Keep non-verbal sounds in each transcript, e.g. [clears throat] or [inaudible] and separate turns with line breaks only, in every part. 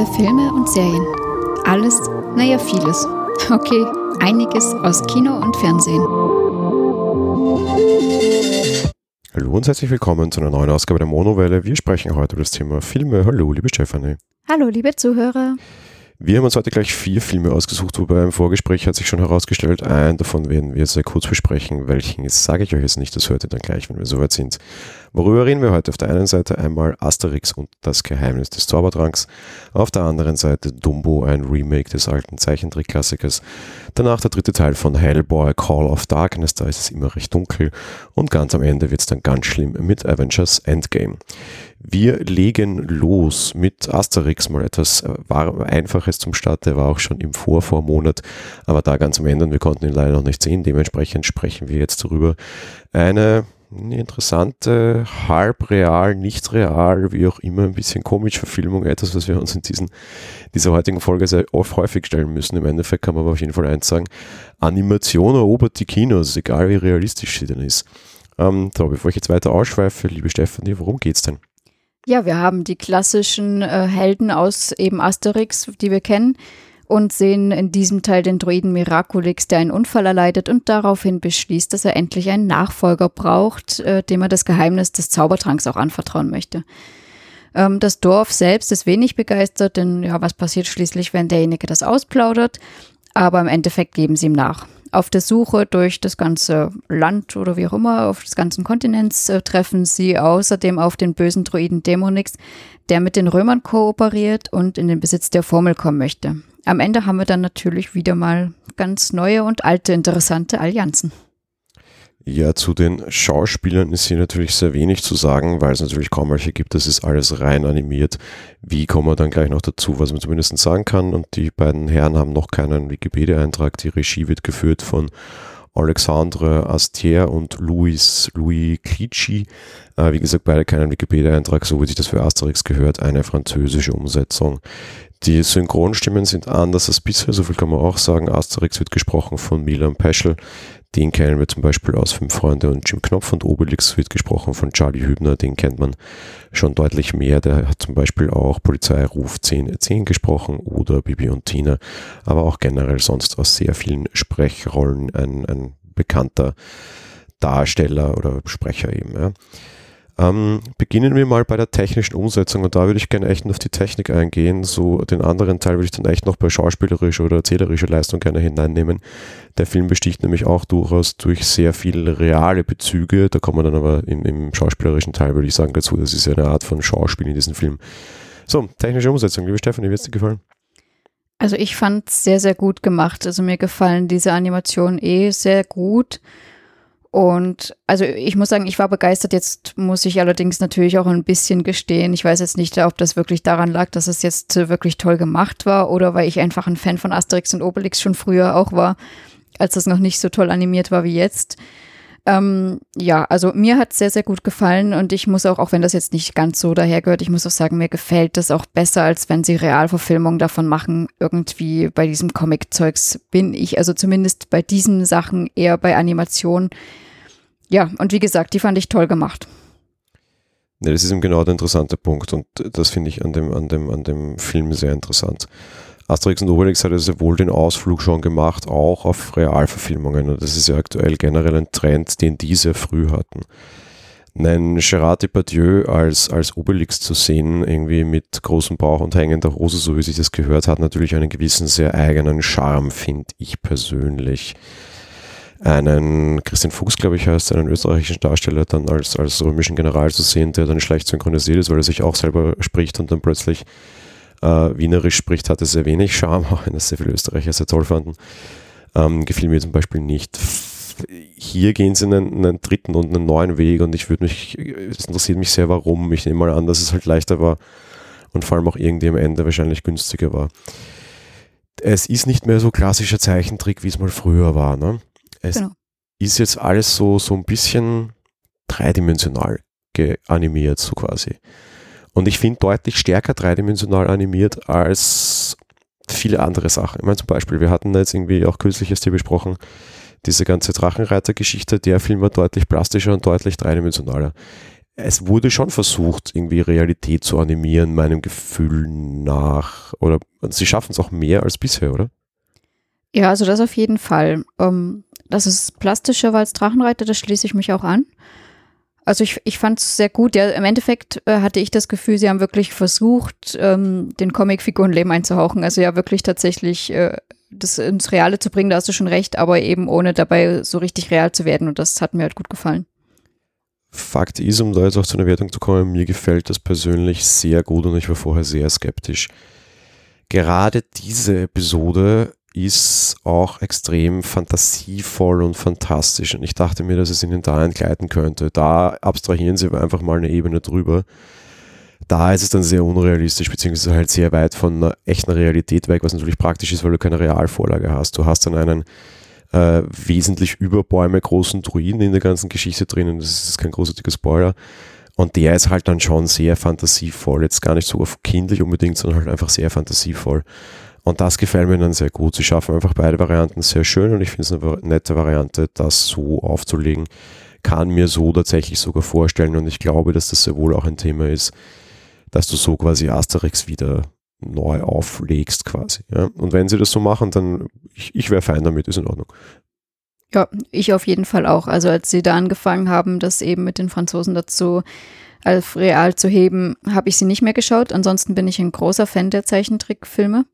Monowelle Filme und Serien. Alles, naja, vieles. Okay, einiges aus Kino und Fernsehen.
Hallo und herzlich willkommen zu einer neuen Ausgabe der Monowelle. Wir sprechen heute über das Thema Filme. Hallo, liebe Stefanie.
Hallo, liebe Zuhörer.
Wir haben uns heute gleich vier Filme ausgesucht, wobei im Vorgespräch hat sich schon herausgestellt, einen davon werden wir sehr kurz besprechen. Welchen sage ich euch jetzt nicht, das hört ihr dann gleich, wenn wir soweit sind. Worüber reden wir heute? Auf der einen Seite einmal Asterix und das Geheimnis des Zaubertranks, auf der anderen Seite Dumbo, ein Remake des alten Zeichentrickklassikers, danach der dritte Teil von Hellboy, Call of Darkness, da ist es immer recht dunkel und ganz am Ende wird es dann ganz schlimm mit Avengers Endgame. Wir legen los mit Asterix, mal etwas äh, Einfaches zum Start, der war auch schon im Vorvormonat, aber da ganz am Ende und wir konnten ihn leider noch nicht sehen, dementsprechend sprechen wir jetzt darüber. Eine interessante, halb real, nicht real, wie auch immer, ein bisschen komisch Verfilmung, etwas, was wir uns in diesen, dieser heutigen Folge sehr oft häufig stellen müssen. Im Endeffekt kann man aber auf jeden Fall eins sagen, Animation erobert die Kinos, egal wie realistisch sie denn ist. Ähm, so, bevor ich jetzt weiter ausschweife, liebe Stefanie, worum geht's denn?
Ja, wir haben die klassischen äh, Helden aus eben Asterix, die wir kennen, und sehen in diesem Teil den Druiden Miraculix, der einen Unfall erleidet und daraufhin beschließt, dass er endlich einen Nachfolger braucht, äh, dem er das Geheimnis des Zaubertranks auch anvertrauen möchte. Ähm, das Dorf selbst ist wenig begeistert, denn ja, was passiert schließlich, wenn derjenige das ausplaudert? Aber im Endeffekt geben sie ihm nach. Auf der Suche durch das ganze Land oder wie auch immer, auf des ganzen Kontinents, äh, treffen sie außerdem auf den bösen Druiden Dämonix, der mit den Römern kooperiert und in den Besitz der Formel kommen möchte. Am Ende haben wir dann natürlich wieder mal ganz neue und alte interessante Allianzen.
Ja, zu den Schauspielern ist hier natürlich sehr wenig zu sagen, weil es natürlich kaum welche gibt. Das ist alles rein animiert. Wie kommen wir dann gleich noch dazu, was man zumindest sagen kann? Und die beiden Herren haben noch keinen Wikipedia-Eintrag. Die Regie wird geführt von Alexandre Astier und Louis, Louis Clichy. Äh, wie gesagt, beide keinen Wikipedia-Eintrag, so wie sich das für Asterix gehört. Eine französische Umsetzung. Die Synchronstimmen sind anders als bisher, so viel kann man auch sagen. Asterix wird gesprochen von Milan Peschel. Den kennen wir zum Beispiel aus Fünf Freunde und Jim Knopf und Obelix wird gesprochen von Charlie Hübner. Den kennt man schon deutlich mehr. Der hat zum Beispiel auch Polizeiruf 1010 gesprochen oder Bibi und Tina, aber auch generell sonst aus sehr vielen Sprechrollen ein, ein bekannter Darsteller oder Sprecher eben. Ja. Ähm, beginnen wir mal bei der technischen Umsetzung und da würde ich gerne echt auf die Technik eingehen. So den anderen Teil würde ich dann echt noch bei schauspielerischer oder erzählerischer Leistung gerne hineinnehmen. Der Film besticht nämlich auch durchaus durch sehr viele reale Bezüge. Da kommen wir dann aber im, im schauspielerischen Teil, würde ich sagen, dazu. Das ist ja eine Art von Schauspiel in diesem Film. So, technische Umsetzung. Liebe Stefanie, wie hat es dir gefallen?
Also ich fand es sehr, sehr gut gemacht. Also mir gefallen diese Animationen eh sehr gut. Und also ich muss sagen, ich war begeistert. Jetzt muss ich allerdings natürlich auch ein bisschen gestehen. Ich weiß jetzt nicht, ob das wirklich daran lag, dass es jetzt wirklich toll gemacht war oder weil ich einfach ein Fan von Asterix und Obelix schon früher auch war, als das noch nicht so toll animiert war wie jetzt. Ähm, ja, also mir hat es sehr, sehr gut gefallen und ich muss auch, auch wenn das jetzt nicht ganz so dahergehört, ich muss auch sagen, mir gefällt das auch besser, als wenn sie Realverfilmung davon machen. Irgendwie bei diesem Comic-Zeugs bin ich, also zumindest bei diesen Sachen eher bei Animation. Ja, und wie gesagt, die fand ich toll gemacht.
Ja, das ist eben genau der interessante Punkt und das finde ich an dem, an, dem, an dem Film sehr interessant. Asterix und Obelix hat also wohl den Ausflug schon gemacht, auch auf Realverfilmungen. Und das ist ja aktuell generell ein Trend, den die sehr früh hatten. Nein, Gerard Depardieu als, als Obelix zu sehen, irgendwie mit großem Bauch und hängender Hose, so wie sich das gehört, hat natürlich einen gewissen sehr eigenen Charme, finde ich persönlich. Einen Christian Fuchs, glaube ich, heißt, einen österreichischen Darsteller dann als, als römischen General zu sehen, der dann schlecht synchronisiert ist, weil er sich auch selber spricht und dann plötzlich äh, Wienerisch spricht, hatte sehr wenig Charme, [laughs] auch wenn das sehr viele Österreicher sehr toll fanden. Ähm, gefiel mir zum Beispiel nicht. Hier gehen sie einen, einen dritten und einen neuen Weg und ich würde mich, es interessiert mich sehr, warum. Ich nehme mal an, dass es halt leichter war und vor allem auch irgendwie am Ende wahrscheinlich günstiger war. Es ist nicht mehr so klassischer Zeichentrick, wie es mal früher war. Ne? Es genau. ist jetzt alles so, so ein bisschen dreidimensional animiert, so quasi. Und ich finde deutlich stärker dreidimensional animiert als viele andere Sachen. Ich meine zum Beispiel, wir hatten jetzt irgendwie auch kürzlich hier besprochen, diese ganze Drachenreiter-Geschichte, der Film war deutlich plastischer und deutlich dreidimensionaler. es wurde schon versucht, irgendwie Realität zu animieren, meinem Gefühl nach. Oder sie schaffen es auch mehr als bisher, oder?
Ja, also das auf jeden Fall. Um, dass es plastischer war als Drachenreiter, das schließe ich mich auch an. Also ich, ich fand es sehr gut. Ja, Im Endeffekt äh, hatte ich das Gefühl, sie haben wirklich versucht, ähm, den Comicfiguren Leben einzuhauchen. Also ja, wirklich tatsächlich äh, das ins Reale zu bringen, da hast du schon recht, aber eben ohne dabei so richtig real zu werden. Und das hat mir halt gut gefallen.
Fakt ist, um da jetzt auch zu einer Wertung zu kommen, mir gefällt das persönlich sehr gut und ich war vorher sehr skeptisch. Gerade diese Episode ist auch extrem fantasievoll und fantastisch und ich dachte mir, dass es ihnen da entgleiten könnte. Da abstrahieren sie einfach mal eine Ebene drüber. Da ist es dann sehr unrealistisch, beziehungsweise halt sehr weit von einer echten Realität weg, was natürlich praktisch ist, weil du keine Realvorlage hast. Du hast dann einen äh, wesentlich über Bäume großen Druiden in der ganzen Geschichte drinnen. Das ist kein großartiger Spoiler. Und der ist halt dann schon sehr fantasievoll. Jetzt gar nicht so auf kindlich unbedingt, sondern halt einfach sehr fantasievoll. Und das gefällt mir dann sehr gut. Sie schaffen einfach beide Varianten sehr schön und ich finde es eine nette Variante, das so aufzulegen. Kann mir so tatsächlich sogar vorstellen und ich glaube, dass das sehr wohl auch ein Thema ist, dass du so quasi Asterix wieder neu auflegst quasi. Ja? Und wenn sie das so machen, dann ich, ich wäre fein damit, ist in Ordnung.
Ja, ich auf jeden Fall auch. Also als sie da angefangen haben, das eben mit den Franzosen dazu als real zu heben, habe ich sie nicht mehr geschaut. Ansonsten bin ich ein großer Fan der Zeichentrickfilme.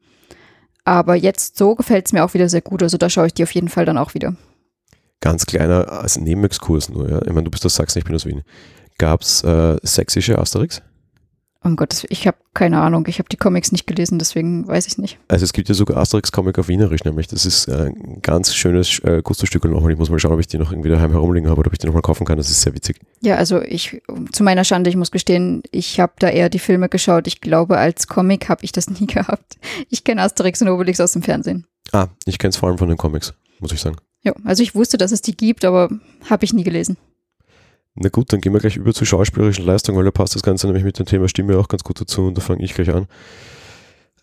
Aber jetzt so gefällt es mir auch wieder sehr gut. Also da schaue ich die auf jeden Fall dann auch wieder.
Ganz kleiner als Nebenexkurs nur, ja. Ich meine, du bist aus Sachsen, ich bin aus Wien. Gab es äh, sächsische Asterix?
Um Gottes ich habe keine Ahnung. Ich habe die Comics nicht gelesen, deswegen weiß ich nicht.
Also es gibt ja sogar Asterix-Comic auf Wienerisch, nämlich. Das ist äh, ein ganz schönes äh, Kusterstück nochmal. Ich muss mal schauen, ob ich die noch irgendwie daheim herumliegen habe oder ob ich die nochmal kaufen kann. Das ist sehr witzig.
Ja, also ich, zu meiner Schande, ich muss gestehen, ich habe da eher die Filme geschaut. Ich glaube, als Comic habe ich das [laughs] nie gehabt. Ich kenne Asterix und Obelix aus dem Fernsehen.
Ah, ich kenne es vor allem von den Comics, muss ich sagen.
Ja, also ich wusste, dass es die gibt, aber habe ich nie gelesen.
Na gut, dann gehen wir gleich über zur schauspielerischen Leistung, weil da passt das Ganze nämlich mit dem Thema Stimme auch ganz gut dazu und da fange ich gleich an.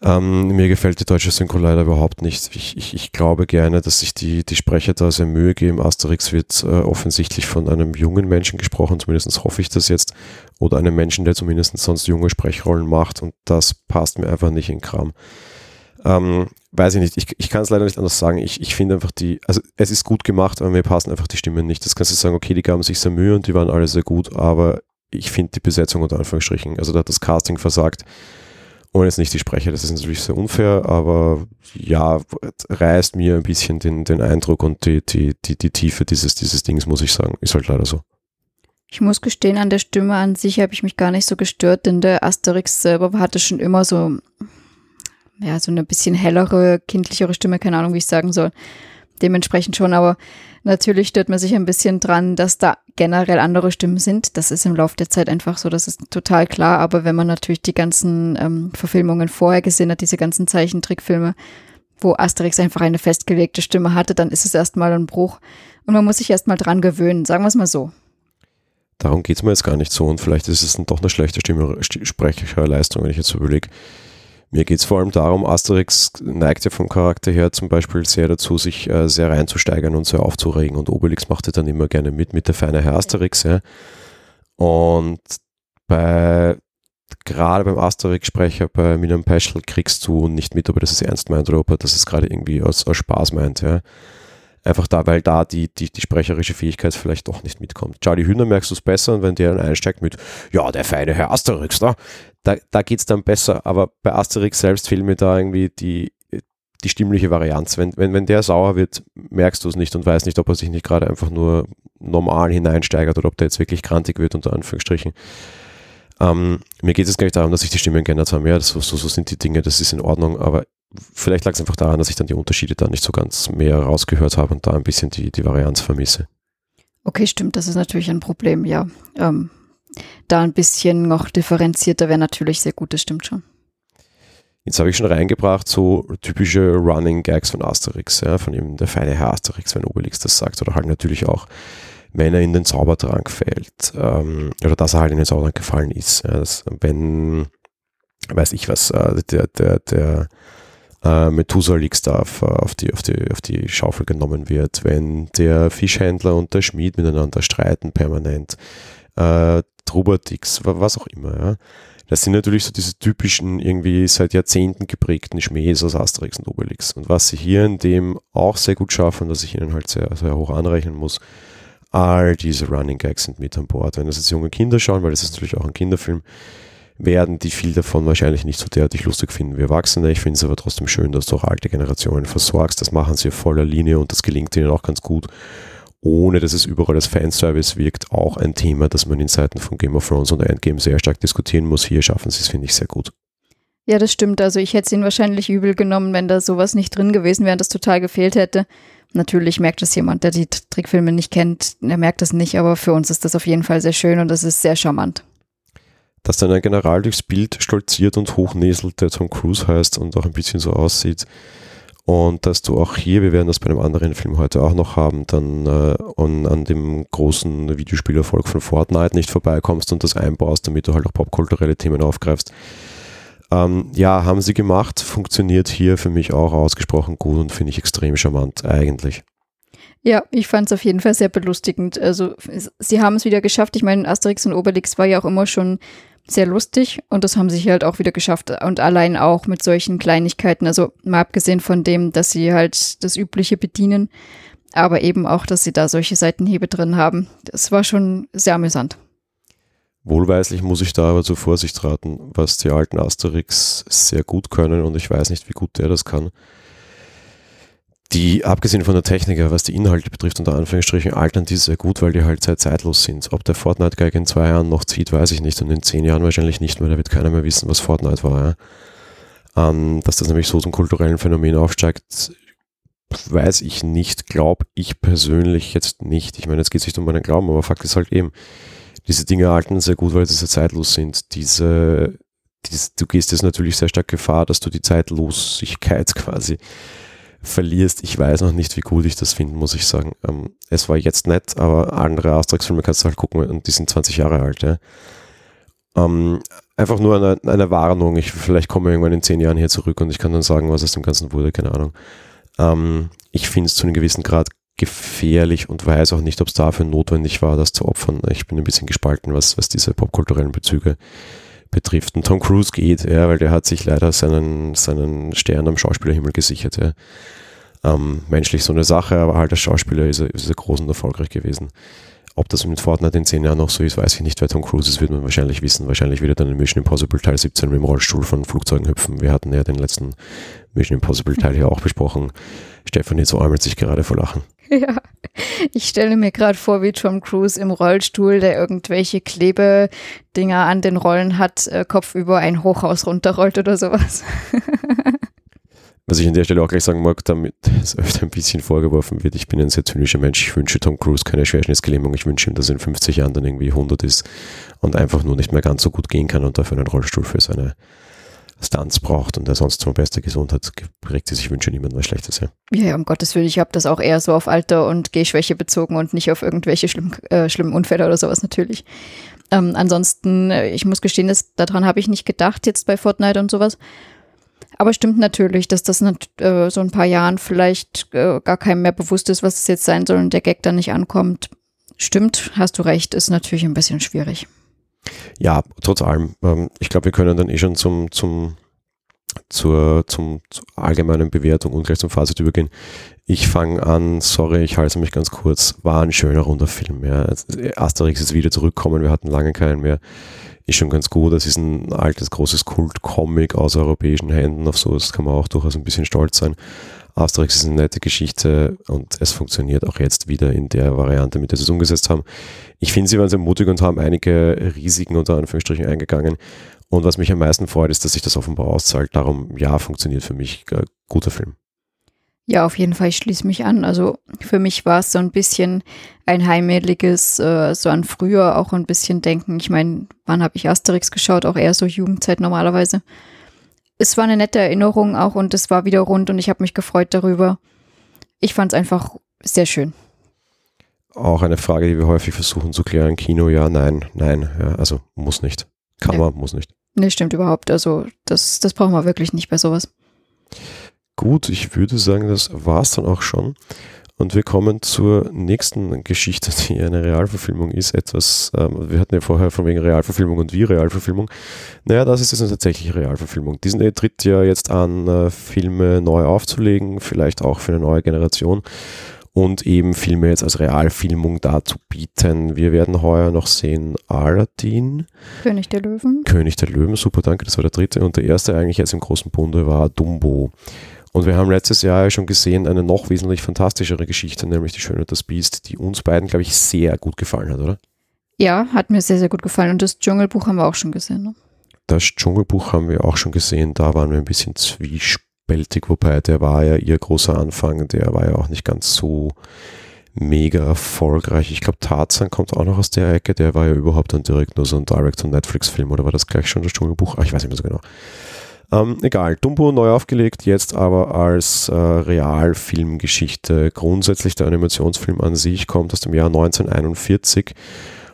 Ähm, mir gefällt die deutsche Synchro leider überhaupt nicht. Ich, ich, ich, glaube gerne, dass sich die, die Sprecher da sehr Mühe geben. Asterix wird äh, offensichtlich von einem jungen Menschen gesprochen, zumindest hoffe ich das jetzt, oder einem Menschen, der zumindest sonst junge Sprechrollen macht und das passt mir einfach nicht in Kram. Ähm, weiß ich nicht, ich, ich kann es leider nicht anders sagen. Ich, ich finde einfach die, also es ist gut gemacht, aber mir passen einfach die Stimmen nicht. Das kannst du sagen, okay, die gaben sich sehr Mühe und die waren alle sehr gut, aber ich finde die Besetzung unter Anführungsstrichen, also da hat das Casting versagt. Und jetzt nicht die Sprecher, das ist natürlich sehr unfair, aber ja, reißt mir ein bisschen den, den Eindruck und die, die, die, die Tiefe dieses, dieses Dings, muss ich sagen. Ist halt leider so.
Ich muss gestehen, an der Stimme an sich habe ich mich gar nicht so gestört, denn der Asterix selber hatte schon immer so ja, so eine bisschen hellere, kindlichere Stimme, keine Ahnung, wie ich sagen soll. Dementsprechend schon, aber natürlich stört man sich ein bisschen dran, dass da generell andere Stimmen sind. Das ist im Laufe der Zeit einfach so, das ist total klar. Aber wenn man natürlich die ganzen ähm, Verfilmungen vorher gesehen hat, diese ganzen Zeichentrickfilme, wo Asterix einfach eine festgelegte Stimme hatte, dann ist es erstmal ein Bruch. Und man muss sich erstmal dran gewöhnen, sagen wir es mal so.
Darum geht es mir jetzt gar nicht so und vielleicht ist es doch eine schlechte Stimme, Sprecherleistung, wenn ich jetzt so überlege. Mir geht es vor allem darum, Asterix neigt ja vom Charakter her zum Beispiel sehr dazu, sich äh, sehr reinzusteigern und sehr aufzuregen. Und Obelix machte dann immer gerne mit, mit der feine Herr Asterix. Ja. Und bei gerade beim Asterix-Sprecher, bei Milan Peschel, kriegst du nicht mit, ob er das ernst meint oder ob er das gerade irgendwie als, als Spaß meint. Ja. Einfach da, weil da die, die, die sprecherische Fähigkeit vielleicht doch nicht mitkommt. Charlie Hühner merkst du es besser und wenn der dann einsteigt mit, ja, der feine Herr Asterix, da, da, da geht es dann besser. Aber bei Asterix selbst fehlt mir da irgendwie die, die stimmliche Varianz. Wenn, wenn, wenn der sauer wird, merkst du es nicht und weißt nicht, ob er sich nicht gerade einfach nur normal hineinsteigert oder ob der jetzt wirklich krantig wird, unter Anführungsstrichen. Ähm, mir geht es gar nicht darum, dass sich die Stimmen geändert haben. Ja, das, so, so sind die Dinge, das ist in Ordnung, aber vielleicht lag es einfach daran, dass ich dann die Unterschiede da nicht so ganz mehr rausgehört habe und da ein bisschen die, die Varianz vermisse.
Okay, stimmt, das ist natürlich ein Problem, ja. Ähm, da ein bisschen noch differenzierter wäre natürlich sehr gut, das stimmt schon.
Jetzt habe ich schon reingebracht, so typische Running Gags von Asterix, ja, von ihm der feine Herr Asterix, wenn Obelix das sagt, oder halt natürlich auch, wenn er in den Zaubertrank fällt, ähm, oder dass er halt in den Zaubertrank gefallen ist. Ja, das, wenn, weiß ich was, äh, der, der, der äh, Methusalix da auf, die, auf, die, auf die Schaufel genommen wird, wenn der Fischhändler und der Schmied miteinander streiten permanent, äh, Trubadix, was auch immer. Ja. Das sind natürlich so diese typischen, irgendwie seit Jahrzehnten geprägten Schmähs aus Asterix und Obelix. Und was sie hier in dem auch sehr gut schaffen, dass ich ihnen halt sehr, sehr hoch anrechnen muss, all diese Running Gags sind mit an Bord. Wenn das jetzt junge Kinder schauen, weil das ist natürlich auch ein Kinderfilm, werden die viel davon wahrscheinlich nicht so derartig lustig finden wie Erwachsene. Ich finde es aber trotzdem schön, dass du auch alte Generationen versorgst. Das machen sie auf voller Linie und das gelingt ihnen auch ganz gut ohne dass es überall als Fanservice wirkt, auch ein Thema, das man in Zeiten von Game of Thrones und Endgame sehr stark diskutieren muss. Hier schaffen sie es, finde ich, sehr gut.
Ja, das stimmt. Also ich hätte es ihnen wahrscheinlich übel genommen, wenn da sowas nicht drin gewesen wäre und das total gefehlt hätte. Natürlich merkt es jemand, der die Trickfilme nicht kennt, der merkt das nicht, aber für uns ist das auf jeden Fall sehr schön und das ist sehr charmant.
Dass dann ein General durchs Bild stolziert und hochnäselt, der Tom Cruise heißt und auch ein bisschen so aussieht, und dass du auch hier, wir werden das bei einem anderen Film heute auch noch haben, dann äh, an, an dem großen Videospielerfolg von Fortnite nicht vorbeikommst und das einbaust, damit du halt auch popkulturelle Themen aufgreifst. Ähm, ja, haben sie gemacht, funktioniert hier für mich auch ausgesprochen gut und finde ich extrem charmant eigentlich.
Ja, ich fand es auf jeden Fall sehr belustigend. Also sie haben es wieder geschafft. Ich meine, Asterix und Obelix war ja auch immer schon sehr lustig und das haben sie halt auch wieder geschafft und allein auch mit solchen Kleinigkeiten, also mal abgesehen von dem, dass sie halt das Übliche bedienen, aber eben auch, dass sie da solche Seitenhebe drin haben. Das war schon sehr amüsant.
Wohlweislich muss ich da aber zur Vorsicht raten, was die alten Asterix sehr gut können und ich weiß nicht, wie gut der das kann die, abgesehen von der Technik, was die Inhalte betrifft, unter Anführungsstrichen, altern die sehr gut, weil die halt sehr zeitlos sind. Ob der Fortnite-Geig in zwei Jahren noch zieht, weiß ich nicht. Und in zehn Jahren wahrscheinlich nicht mehr. Da wird keiner mehr wissen, was Fortnite war. Ja. Ähm, dass das nämlich so zum kulturellen Phänomen aufsteigt, weiß ich nicht, glaube ich persönlich jetzt nicht. Ich meine, jetzt geht es nicht um meinen Glauben, aber Fakt ist halt eben, diese Dinge altern sehr gut, weil sie sehr zeitlos sind. Diese, diese du gehst jetzt natürlich sehr stark Gefahr, dass du die Zeitlosigkeit [laughs] quasi verlierst. Ich weiß noch nicht, wie gut ich das finde, muss ich sagen. Ähm, es war jetzt nett, aber andere Asterix-Filme kannst du halt gucken und die sind 20 Jahre alt. Ja. Ähm, einfach nur eine, eine Warnung. Ich, vielleicht komme ich irgendwann in 10 Jahren hier zurück und ich kann dann sagen, was aus dem Ganzen wurde, keine Ahnung. Ähm, ich finde es zu einem gewissen Grad gefährlich und weiß auch nicht, ob es dafür notwendig war, das zu opfern. Ich bin ein bisschen gespalten, was, was diese popkulturellen Bezüge betrifft. Und Tom Cruise geht, ja, weil der hat sich leider seinen, seinen Stern am Schauspielerhimmel gesichert. Ja. Ähm, menschlich so eine Sache, aber halt als Schauspieler ist er, ist er groß und erfolgreich gewesen. Ob das mit Fortnite in zehn Jahren noch so ist, weiß ich nicht. Weil Tom Cruise ist, wird man wahrscheinlich wissen. Wahrscheinlich wird er dann in Mission Impossible Teil 17 mit dem Rollstuhl von Flugzeugen hüpfen. Wir hatten ja den letzten Mission Impossible Teil hier auch besprochen. Stefanie so äumelt sich gerade vor Lachen. [laughs]
Ja, ich stelle mir gerade vor, wie Tom Cruise im Rollstuhl, der irgendwelche Klebedinger an den Rollen hat, äh, Kopf über ein Hochhaus runterrollt oder sowas. [laughs]
Was ich an der Stelle auch gleich sagen mag, damit es öfter ein bisschen vorgeworfen wird, ich bin ein sehr zynischer Mensch, ich wünsche Tom Cruise keine Schwerschnittsgelähmung, ich wünsche ihm, dass er in 50 Jahren dann irgendwie 100 ist und einfach nur nicht mehr ganz so gut gehen kann und dafür einen Rollstuhl für seine Stunts braucht und er sonst zur beste Gesundheit geprägt ist. Ich wünsche niemandem was Schlechtes. Ja.
ja, um Gottes Willen, ich habe das auch eher so auf Alter und Gehschwäche bezogen und nicht auf irgendwelche schlimm, äh, schlimmen Unfälle oder sowas natürlich. Ähm, ansonsten, äh, ich muss gestehen, dass, daran habe ich nicht gedacht jetzt bei Fortnite und sowas. Aber stimmt natürlich, dass das nicht, äh, so ein paar Jahren vielleicht äh, gar keinem mehr bewusst ist, was es jetzt sein soll und der Gag dann nicht ankommt. Stimmt, hast du recht, ist natürlich ein bisschen schwierig.
Ja, trotz allem. Ähm, ich glaube, wir können dann eh schon zum, zum, zur, zum, zur allgemeinen Bewertung und gleich zum Fazit übergehen. Ich fange an, sorry, ich halte mich ganz kurz, war ein schöner runder Film. Ja. Asterix ist wieder zurückkommen, wir hatten lange keinen mehr. Ist schon ganz gut, das ist ein altes, großes Kult-Comic aus europäischen Händen, auf sowas kann man auch durchaus ein bisschen stolz sein. Asterix ist eine nette Geschichte und es funktioniert auch jetzt wieder in der Variante, mit der sie es umgesetzt haben. Ich finde, sie waren sehr mutig und haben einige Risiken unter Anführungsstrichen eingegangen. Und was mich am meisten freut, ist, dass sich das offenbar auszahlt. Darum, ja, funktioniert für mich. Äh, guter Film.
Ja, auf jeden Fall, ich schließe mich an. Also für mich war es so ein bisschen ein heimeliges, äh, so an früher auch ein bisschen denken. Ich meine, wann habe ich Asterix geschaut? Auch eher so Jugendzeit normalerweise es war eine nette Erinnerung auch und es war wieder rund und ich habe mich gefreut darüber. Ich fand es einfach sehr schön.
Auch eine Frage, die wir häufig versuchen zu klären. Kino, ja, nein, nein, ja, also muss nicht. Kann ja. man, muss nicht.
Nee, stimmt überhaupt. Also das, das brauchen wir wirklich nicht bei sowas.
Gut, ich würde sagen, das war es dann auch schon. Und wir kommen zur nächsten Geschichte, [laughs] die eine Realverfilmung ist. Etwas, ähm, wir hatten ja vorher von wegen Realverfilmung und wie Realverfilmung. Naja, das ist jetzt eine tatsächliche Realverfilmung. Disney tritt ja jetzt an, äh, Filme neu aufzulegen, vielleicht auch für eine neue Generation und eben Filme jetzt als Realfilmung darzubieten. Wir werden heuer noch sehen Aladdin.
König der Löwen.
König der Löwen, super, danke, das war der dritte. Und der erste eigentlich jetzt im großen Bunde war Dumbo. Und wir haben letztes Jahr ja schon gesehen eine noch wesentlich fantastischere Geschichte, nämlich Die Schöne und das Biest, die uns beiden, glaube ich, sehr gut gefallen hat, oder?
Ja, hat mir sehr, sehr gut gefallen. Und das Dschungelbuch haben wir auch schon gesehen. Ne?
Das Dschungelbuch haben wir auch schon gesehen. Da waren wir ein bisschen zwiespältig, wobei der war ja ihr großer Anfang. Der war ja auch nicht ganz so mega erfolgreich. Ich glaube, Tarzan kommt auch noch aus der Ecke. Der war ja überhaupt dann direkt nur so ein Direct-to-Netflix-Film oder war das gleich schon das Dschungelbuch? Ah, ich weiß nicht mehr so genau. Ähm, egal, Dumbo neu aufgelegt, jetzt aber als äh, Realfilmgeschichte. Grundsätzlich der Animationsfilm an sich kommt aus dem Jahr 1941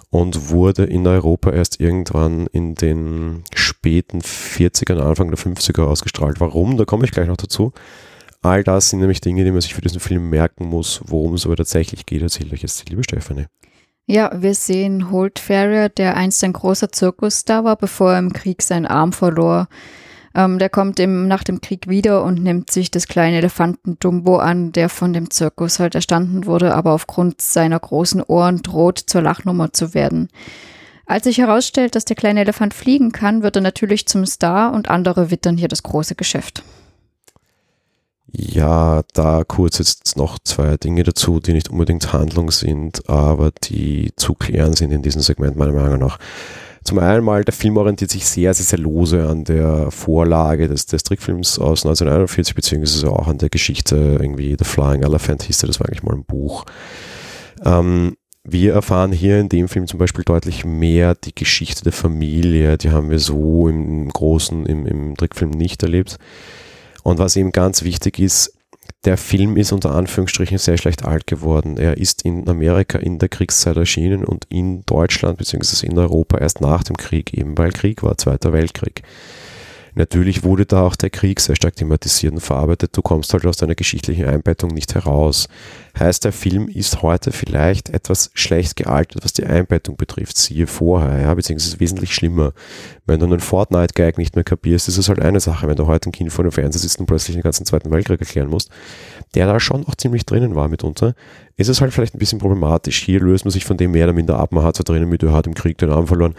und wurde in Europa erst irgendwann in den späten 40ern, Anfang der 50er ausgestrahlt. Warum? Da komme ich gleich noch dazu. All das sind nämlich Dinge, die man sich für diesen Film merken muss, worum es aber tatsächlich geht, erzähle ich jetzt die liebe Stefanie.
Ja, wir sehen Holt Ferrier, der einst ein großer Zirkusstar war, bevor er im Krieg seinen Arm verlor. Ähm, der kommt im, nach dem Krieg wieder und nimmt sich des kleinen Elefanten Dumbo an, der von dem Zirkus halt erstanden wurde, aber aufgrund seiner großen Ohren droht, zur Lachnummer zu werden. Als sich herausstellt, dass der kleine Elefant fliegen kann, wird er natürlich zum Star und andere wittern hier das große Geschäft.
Ja, da kurz jetzt noch zwei Dinge dazu, die nicht unbedingt Handlung sind, aber die zu klären sind in diesem Segment meiner Meinung nach. Zum einen mal, der Film orientiert sich sehr, sehr, sehr lose an der Vorlage des, des Trickfilms aus 1941, beziehungsweise auch an der Geschichte, irgendwie The Flying Elephant hieß das war eigentlich mal ein Buch. Ähm, wir erfahren hier in dem Film zum Beispiel deutlich mehr die Geschichte der Familie, die haben wir so im Großen, im, im Trickfilm nicht erlebt. Und was eben ganz wichtig ist, der Film ist unter Anführungsstrichen sehr schlecht alt geworden. Er ist in Amerika in der Kriegszeit erschienen und in Deutschland bzw. in Europa erst nach dem Krieg, eben weil Krieg war, Zweiter Weltkrieg. Natürlich wurde da auch der Krieg sehr stark thematisiert und verarbeitet. Du kommst halt aus deiner geschichtlichen Einbettung nicht heraus. Heißt, der Film ist heute vielleicht etwas schlecht gealtert, was die Einbettung betrifft. Siehe vorher, ja, beziehungsweise wesentlich schlimmer. Wenn du einen Fortnite-Gag nicht mehr kapierst, ist es halt eine Sache. Wenn du heute ein Kind vor dem Fernseher sitzt und plötzlich den ganzen Zweiten Weltkrieg erklären musst, der da schon auch ziemlich drinnen war mitunter, ist es halt vielleicht ein bisschen problematisch. Hier löst man sich von dem mehr oder minder ab. Man hat zwar drinnen mit, er hat im Krieg den Arm verloren,